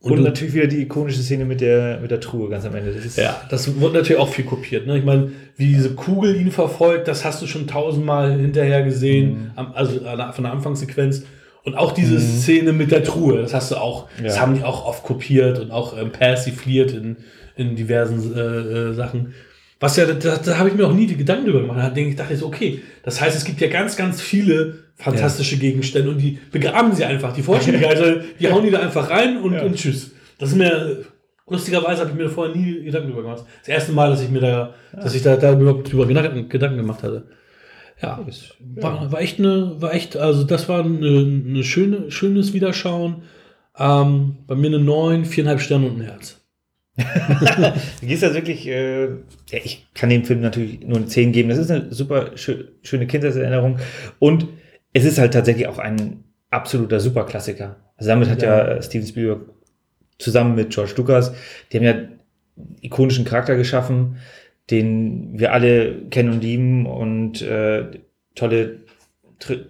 Und, Und, natürlich wieder die ikonische Szene mit der, mit der Truhe ganz am Ende. Das ist, ja, das wurde natürlich auch viel kopiert. Ne? Ich meine, wie diese Kugel ihn verfolgt, das hast du schon tausendmal hinterher gesehen, am, also von der Anfangssequenz. Und auch diese Szene mit der Truhe, das hast du auch, das Ja. haben die auch oft kopiert und auch ähm, persifliert in, in diversen äh, äh, Sachen. Was ja, da, da habe ich mir auch nie die Gedanken drüber gemacht. Da denke ich, dachte ich so, okay, das heißt, es gibt ja ganz, ganz viele fantastische Gegenstände und die begraben sie einfach, die forschen nicht, also die hauen die da einfach rein und, Ja. und tschüss. Das ist mir, lustigerweise habe ich mir vorher nie Gedanken drüber gemacht. Das erste Mal, dass ich mir da, dass ich da, da überhaupt drüber Gedanken, Gedanken gemacht hatte. Ja, das- war, war echt eine, war echt, also das war eine, eine schöne, schönes Wiederschauen. Ähm, bei mir eine 9, viereinhalb Sterne und ein Herz. Du gehst da wirklich, äh, ja, ich kann dem Film natürlich nur eine 10 geben. Das ist eine super schö schöne Kindheitserinnerung. Und es ist halt tatsächlich auch ein absoluter Superklassiker. Also damit hat ja, äh, Steven Spielberg zusammen mit George Lucas, die haben ja ikonischen Charakter geschaffen, den wir alle kennen und lieben und äh, tolle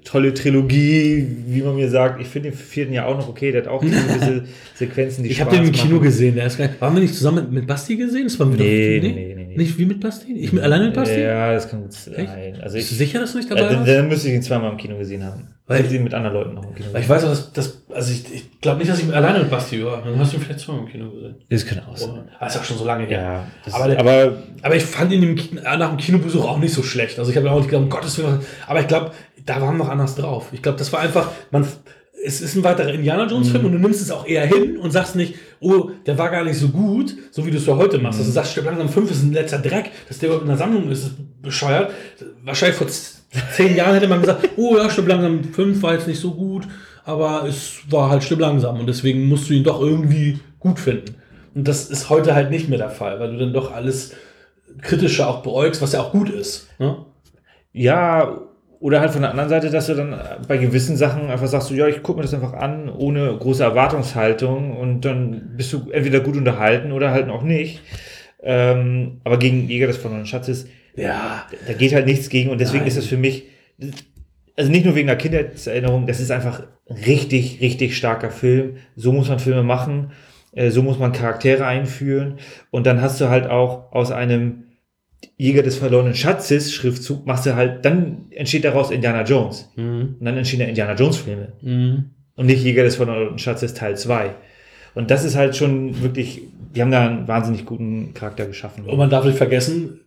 tolle Trilogie, wie man mir sagt. Ich finde den vierten ja auch noch okay, der hat auch gewisse Sequenzen, die Ich habe den im Kino machen. gesehen. Der ist gar waren wir nicht zusammen mit, mit Basti gesehen? Das waren wir Nee, doch, nee, nee, nee, nee. Nicht wie mit Basti? Ich mit, alleine mit Basti? Ja, das kann gut sein. Also Bist du ich, sicher, dass du nicht äh, dabei dann, warst? dann müsste ich ihn zweimal im Kino gesehen haben. Weil- ich ihn mit anderen Leuten noch im Kino Weil ich gesehen weiß auch, dass, dass also ich, ich glaube nicht, dass ich alleine mit Basti war. Dann hast du ihn vielleicht zweimal im Kino gesehen. Das kann auch sein. Das ist auch schon so lange her. Ja, Aber der- aber Aber ich fand ihn im, Ki- äh, nach dem Kinobesuch auch nicht so schlecht. Also ich habe auch nicht gedacht, um Gottes Willen. was- Aber ich glaube, da waren wir anders drauf. Ich glaube, das war einfach, man, es ist ein weiterer Indiana Jones Film und du nimmst es auch eher hin und sagst nicht, oh, der war gar nicht so gut, so wie du es ja heute machst. Also du sagst, Stück langsam 5 ist ein letzter Dreck, dass der überhaupt in der Sammlung ist, ist bescheuert. Wahrscheinlich vor zehn Jahren hätte man gesagt, oh ja, Stück langsam 5 war jetzt nicht so gut, aber es war halt Stück langsam und deswegen musst du ihn doch irgendwie gut finden. Und das ist heute halt nicht mehr der Fall, weil du dann doch alles kritischer auch beäugst, was ja auch gut ist. Ne? ja, oder halt von der anderen Seite, dass du dann bei gewissen Sachen einfach sagst, so, ja, ich gucke mir das einfach an, ohne große Erwartungshaltung und dann bist du entweder gut unterhalten oder halt auch nicht. Ähm, aber gegen Jäger des verlorenen Schatzes, Ja. da geht halt nichts gegen und deswegen Nein. ist es für mich, also nicht nur wegen der Kindheitserinnerung, das ist einfach ein richtig, richtig starker Film. So muss man Filme machen, äh, so muss man Charaktere einführen und dann hast du halt auch aus einem Jäger des verlorenen Schatzes Schriftzug, machst du halt, dann entsteht daraus Indiana Jones. Mhm. Und dann entstehen ja Indiana Jones Filme Mhm. und nicht Jäger des verlorenen Schatzes Teil 2. Und das ist halt schon wirklich, die haben da einen wahnsinnig guten Charakter geschaffen. Und man darf nicht vergessen,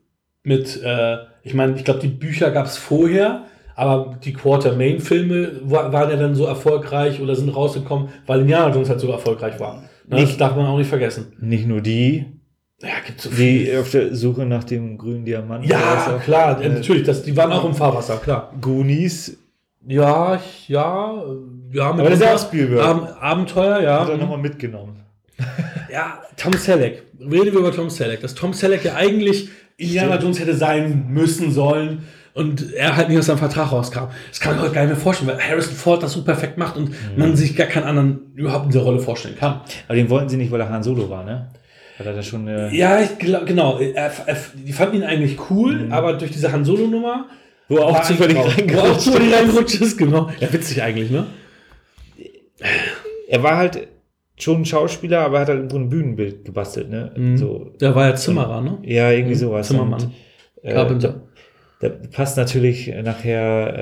mit, äh, ich meine, ich glaube, die Bücher gab es vorher, aber die Quarter-Main-Filme wa- waren ja dann so erfolgreich oder sind rausgekommen, weil Indiana Jones halt so erfolgreich war. Ne? Das darf man auch nicht vergessen. Nicht nur die, Ja, gibt so viel. die auf der Suche nach dem grünen Diamant. Ja, klar, äh, natürlich, das, die waren auch im Fahrwasser, klar. Goonies, Ja, ja, äh, ja. aber das ist auch Spielberg. Ab Abenteuer, ja. Hat er nochmal mitgenommen. Ja, Tom Selleck. Reden wir über Tom Selleck. Dass Tom Selleck ja eigentlich Indiana Jones hätte sein müssen sollen und er halt nicht aus seinem Vertrag rauskam. Das kann ich heute gar nicht mehr vorstellen, weil Harrison Ford das so perfekt macht und man sich gar keinen anderen überhaupt in dieser Rolle vorstellen kann. Aber den wollten sie nicht, weil er Han Solo war, ne? Weil er da schon eine, Ja, ich glaub, genau. Er, er, die fanden ihn eigentlich cool, aber durch diese Han Solo-Nummer. wo er auch zufällig Wo auch reingerutscht zufällig ist. reingerutscht ist, genau. Ja, witzig eigentlich, ne? Er war halt schon ein Schauspieler, aber er hat halt irgendwo ein Bühnenbild gebastelt, ne? So, Der war ja Zimmerer, ne? ja, irgendwie sowas. Zimmermann. Und, äh, Carpenter. Da passt natürlich nachher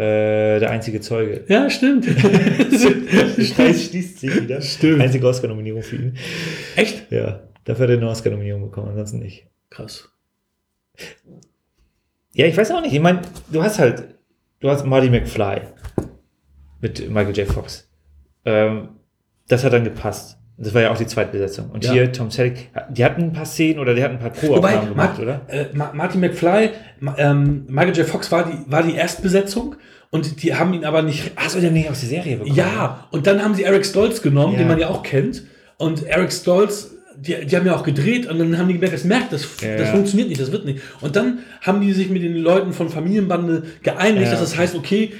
äh, der einzige Zeuge. Ja, stimmt. Scheiß schließt sich wieder. Stimmt. Einzige Oscar-Nominierung für ihn. Echt? Ja, dafür hat er eine Oscar-Nominierung bekommen, ansonsten nicht. Krass. Ja, ich weiß auch nicht. Ich meine, du hast halt, du hast Marty McFly mit Michael J. Fox. Ähm, das hat dann gepasst. Das war ja auch die Zweitbesetzung. Und Ja. hier Tom Selleck, die hatten ein paar Szenen oder die hatten ein paar Probeaufnahmen gemacht, Ma- oder? Äh, Ma Martin McFly, Ma ähm, Michael J. Fox war die, war die Erstbesetzung und die haben ihn aber nicht. Hast du den nicht aus der Serie bekommen? Ja, und dann haben sie Eric Stoltz genommen, Ja. den man ja auch kennt. Und Eric Stoltz, die, die haben ja auch gedreht und dann haben die gemerkt, das merkt, das, Ja, das ja. funktioniert nicht, das wird nicht. Und dann haben die sich mit den Leuten von Familienbande geeinigt, Ja, dass das heißt, okay,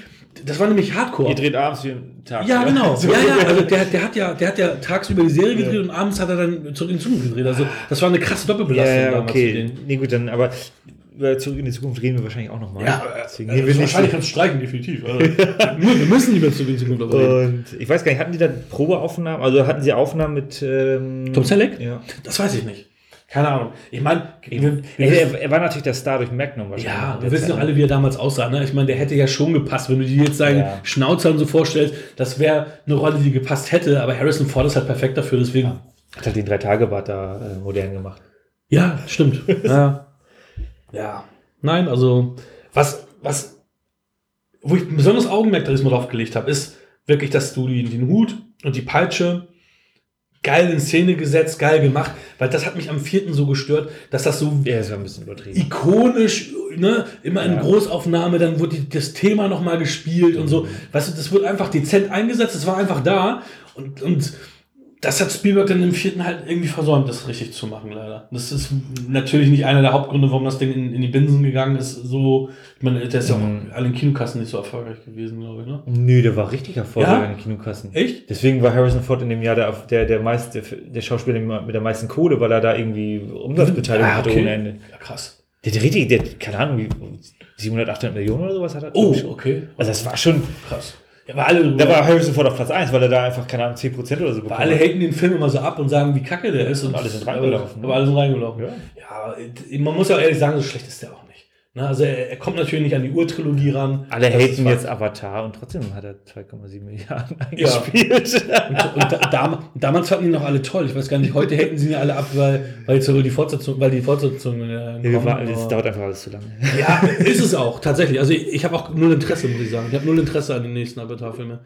das war nämlich Hardcore. Ihr dreht abends wie ein Tag. Ja, genau. So. Ja, ja, also der, der, hat ja, der hat ja tagsüber die Serie gedreht und abends hat er dann zurück in die Zukunft gedreht. Also das war eine krasse Ja, Doppelbelastung ja, damals für okay. den. Nee, gut, dann, aber über zurück in die Zukunft reden wir wahrscheinlich auch nochmal. Ja, Deswegen äh, gehen wir nicht wahrscheinlich kannst du streichen, definitiv. Also, wir müssen nicht mehr zurück in die Zukunft reden. Und ich weiß gar nicht, hatten die da Probeaufnahmen? Also hatten sie Aufnahmen mit ähm, Tom Selleck? Ja. Das weiß ich nicht. Keine Ahnung. Ich meine, wir, wir, Er, er, war natürlich der Star durch Magnum wahrscheinlich. ja, wir wissen doch alle, wie er damals aussah. Ne? Ich meine, der hätte ja schon gepasst. Wenn du dir jetzt seinen Ja. Schnauzer und so vorstellst, das wäre eine Rolle, die gepasst hätte. Aber Harrison Ford ist halt perfekt dafür. Deswegen, Hat halt den Drei-Tage-Bart da äh, modern gemacht. Ja, stimmt. ja. Ja. Nein, also, was, was, wo ich ein besonderes Augenmerk drauf gelegt habe, ist wirklich, dass du den Hut und die Peitsche geil in Szene gesetzt, geil gemacht, weil das hat mich am vierten so gestört, dass das so Ja, das war ein bisschen übertrieben. ikonisch, ne, immer in Ja. Großaufnahme, dann wurde die, das Thema nochmal gespielt und so. Weißt du, das wird einfach dezent eingesetzt, das war einfach da und, und das hat Spielberg dann im vierten halt irgendwie versäumt, das richtig zu machen, leider. Das ist natürlich nicht einer der Hauptgründe, warum das Ding in, in die Binsen gegangen ist. So, ich meine, der ist ja auch Mhm. an den Kinokassen nicht so erfolgreich gewesen, glaube ich, ne? Nö, der war richtig erfolgreich Ja? in den Kinokassen. Echt? Deswegen war Harrison Ford in dem Jahr der, der, der, meiste, der Schauspieler mit der meisten Kohle, weil er da irgendwie Umsatzbeteiligung Ah, hatte okay. ohne Ende. Ja, krass. Der, der richtig, der, keine Ahnung, wie 700, 800 Millionen oder sowas hat er. Oh, okay. Also das war schon, Krass. Ja, aber alle, da war Harrison Ford auf Platz 1, weil er da einfach, keine Ahnung, 10% oder so Aber alle haten den Film immer so ab und sagen, wie kacke der ist. Und alle sind reingelaufen, ne? Aber alle sind reingelaufen. Ja. Ja, man muss ja auch ehrlich sagen, so schlecht ist der auch nicht. Ne, also er, er kommt natürlich nicht an die Urtrilogie ran. Alle haten jetzt Avatar und trotzdem hat er 2,7 Milliarden Ja. eingespielt. Und, und da, dam, damals fanden die noch alle toll. Ich weiß gar nicht, heute haten sie ihn alle ab, weil, weil jetzt sogar die Fortsetzung, weil die Fortsetzung äh, Ja, kommen, waren, das dauert einfach alles zu lange. ja, ist es auch, tatsächlich. Also ich, ich habe auch null Interesse, muss ich sagen. Ich habe null Interesse an den nächsten Avatar-Filmen.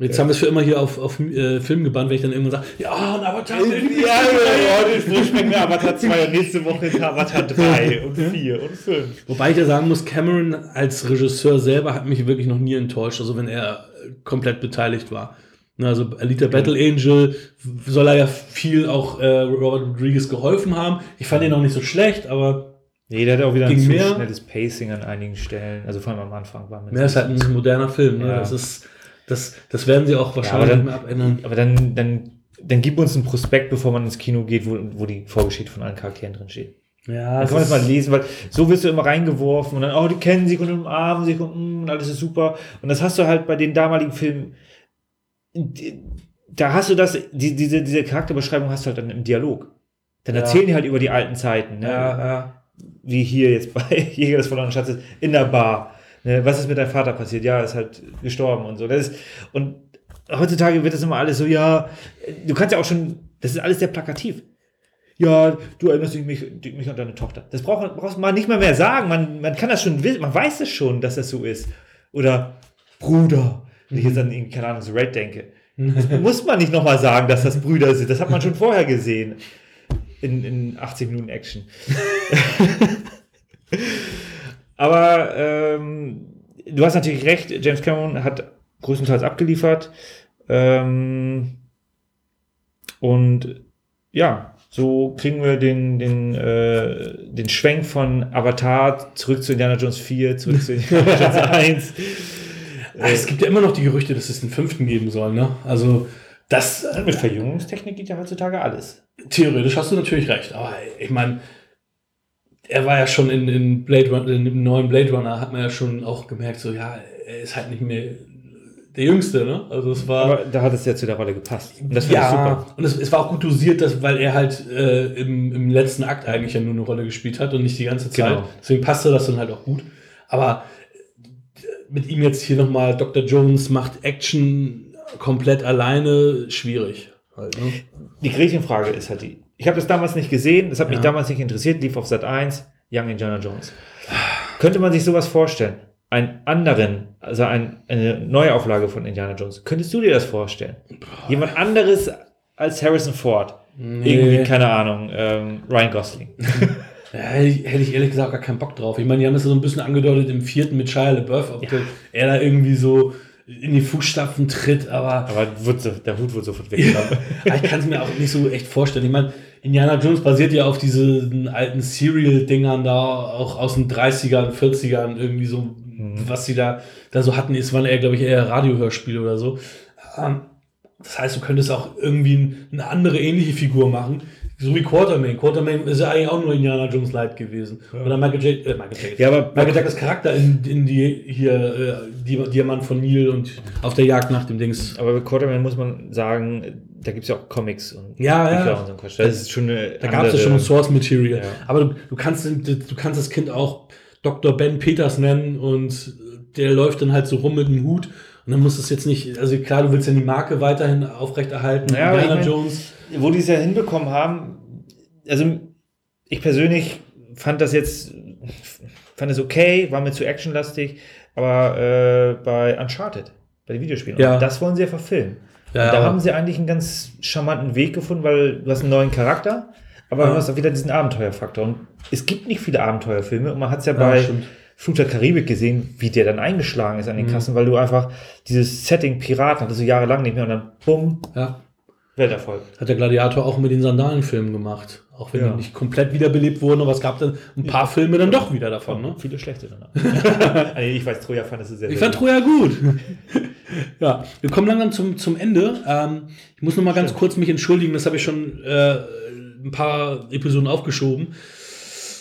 Jetzt haben wir es für immer hier auf, auf äh, Film gebannt, wenn ich dann irgendwann sage, ja, ein Avatar. Ja, ja, heute sprechen wir Avatar 2 und nächste Woche Avatar 3 und 4 und 5. Wobei ich ja sagen muss, Cameron als Regisseur selber hat mich wirklich noch nie enttäuscht, also wenn er äh, komplett beteiligt war. Ne, Also Alita Battle Angel soll er ja viel auch äh, Robert Rodriguez geholfen haben. Ich fand ihn auch nicht so schlecht, aber Nee, der hat auch wieder ein zu mehr? schnelles Pacing an einigen Stellen. Also vor allem am Anfang war mir mehr ist halt ein moderner Film. Ne? Ja. Das ist, das, das werden sie auch ja, wahrscheinlich aber nicht mehr dann, abändern. aber dann, dann, dann gib uns einen Prospekt, bevor man ins Kino geht, wo, wo die Vorgeschichte von allen Charakteren drin steht. Ja, Dann kann man das mal lesen, weil so wirst du immer reingeworfen und dann, oh, die kennen sich und umarmen sich und, mm, und alles ist super. Und das hast du halt bei den damaligen Filmen, die- da hast du das, die, diese, diese Charakterbeschreibung hast du halt dann im Dialog. Dann Ja. erzählen die halt über die alten Zeiten, ne? ja, ja. wie hier jetzt bei Jäger des verlorenen Schatzes in der Bar. Ne? Was ist mit deinem Vater passiert? Ja, er ist halt gestorben und so. Das ist, und heutzutage wird das immer alles so, ja, du kannst ja auch schon, das ist alles sehr plakativ. Ja, du erinnerst dich mich, mich an deine Tochter. Das braucht, brauchst mal nicht mal mehr sagen. Man, man kann das schon wissen, man weiß es schon, dass das so ist. Oder Bruder, wenn ich jetzt an, irgendwie, keine Ahnung, so Red denke. Das muss man nicht nochmal sagen, dass das Brüder sind. Das hat man schon vorher gesehen. In, in 80 Minuten Action. Aber ähm, du hast natürlich recht, James Cameron hat größtenteils abgeliefert. Ähm, und ja, So kriegen wir den, den, äh, den Schwenk von Avatar zurück zu Indiana Jones 4, zurück zu Indiana Jones 1. Ah, es gibt ja immer noch die Gerüchte, dass es einen fünften geben soll, ne? Also, das, äh, Mit Verjüngungstechnik geht ja heutzutage alles. theoretisch hast du natürlich recht. Aber ich meine, er war ja schon in, in Blade Runner, in dem neuen Blade Runner, hat man ja schon auch gemerkt, so, ja, er ist halt nicht mehr der Jüngste, ne? Also, es war. Aber da hat es ja zu der Rolle gepasst. Und das ja, super. und es, es war auch gut dosiert, dass, weil er halt äh, im, im letzten Akt eigentlich ja nur eine Rolle gespielt hat und nicht die ganze Zeit. Genau. Deswegen passte das dann halt auch gut. Aber äh, mit ihm jetzt hier nochmal, Dr. Jones macht Action komplett alleine, schwierig. Halt, ne? Die Gretchenfrage ist halt die. Ich habe das damals nicht gesehen, das hat mich Ja. damals nicht interessiert, lief auf Sat 1, Young Indiana Jones. Könnte man sich sowas vorstellen? Einen anderen, also ein, eine Neuauflage von Indiana Jones. Könntest du dir das vorstellen? Jemand anderes als Harrison Ford. Irgendwie, keine Ahnung, ähm, Ryan Gosling. Ja, hätte, ich, ehrlich gesagt gar keinen Bock drauf. Ich meine, die haben das ja so ein bisschen angedeutet im vierten mit Shia LaBeouf, ob der, er da irgendwie so in die Fußstapfen tritt, aber Aber der Hut wird sofort weggenommen. Ja, ich kann es mir auch nicht so echt vorstellen. Ich meine, Indiana Jones basiert ja auf diesen alten Serial-Dingern da, auch aus den 30ern, 40ern, irgendwie so, was sie da, da so hatten. Es waren eher, glaube ich, eher Radiohörspiele oder so. Ähm, das heißt, du könntest auch irgendwie ein- eine andere ähnliche Figur machen. So wie Quartermain. Quartermain ist ja eigentlich auch nur Indiana Jones Light gewesen. Oder Michael J. Äh, Michael J. Ja, aber- Michael Jackers Charakter in, in die hier, äh, die, Diamant von Nil und auf der Jagd nach dem Dings. Aber bei Quarterman muss man sagen, da gibt es ja auch Comics und Ja, ja. Und so ein Quatsch. Das ist schon eine Da gab es ja schon Source Material. Ja. Aber du, du, kannst, du kannst das Kind auch Dr. Ben Peters nennen und der läuft dann halt so rum mit dem Hut. Und dann muss es jetzt nicht, also klar, du willst ja die Marke weiterhin aufrechterhalten. Ja, aber ich Indiana mein- Jones. wo die es ja hinbekommen haben, also ich persönlich fand das jetzt, fand es okay, war mir zu actionlastig, aber äh, bei Uncharted, bei den Videospielen, Ja. und das wollen sie ja verfilmen. Ja, da haben sie eigentlich einen ganz charmanten Weg gefunden, weil du hast einen neuen Charakter, aber Ja. du hast auch wieder diesen Abenteuerfaktor. Und es gibt nicht viele Abenteuerfilme und man hat es ja bei stimmt. Flug der Karibik gesehen, wie der dann eingeschlagen ist an Mhm. den Kassen, weil du einfach dieses Setting Piraten hattest du jahrelang nicht mehr und dann bumm, Ja, Welterfolg. hat der Gladiator auch mit den Sandalenfilmen gemacht. Auch wenn Ja. die nicht komplett wiederbelebt wurden, aber es gab dann ein paar Filme dann doch wieder davon. Ne? Viele schlechte danach. also ich weiß, Troja fandest du sehr, Ich sehr fand Troja gut. ja, wir kommen langsam zum, zum Ende. Ähm, ich muss noch mal ganz kurz mich entschuldigen, das habe ich schon äh, ein paar Episoden aufgeschoben.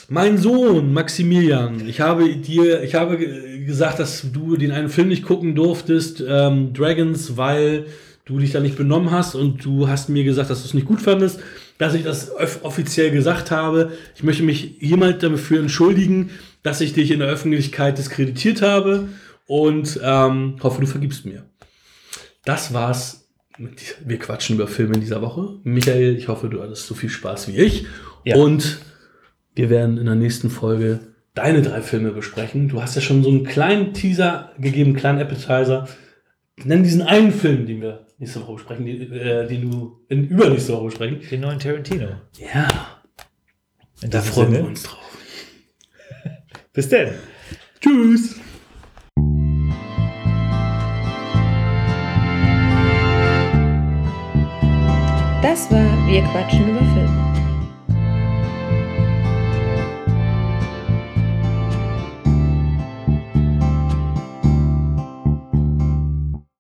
Mein Sohn Maximilian, ich habe dir, ich habe ge- gesagt, dass du den einen Film nicht gucken durftest, ähm, Dragons, weil du dich da nicht benommen hast und du hast mir gesagt, dass du es nicht gut fandest, dass ich das offiziell gesagt habe. Ich möchte mich hiermit dafür entschuldigen, dass ich dich in der Öffentlichkeit diskreditiert habe und ähm, hoffe, du vergibst mir. Das war's. Wir quatschen über Filme in dieser Woche. Michael, ich hoffe, du hattest so viel Spaß wie ich. Ja. Und wir werden in der nächsten Folge deine drei Filme besprechen. Du hast ja schon so einen kleinen Teaser gegeben, einen kleinen Appetizer. Nenn diesen einen Film, den wir nächste Woche besprechen, den, äh, den du in übernächste Woche besprechen. Den neuen Tarantino. Ja, In da freuen wir uns drauf. Bis denn. Tschüss. Das war Wir quatschen über.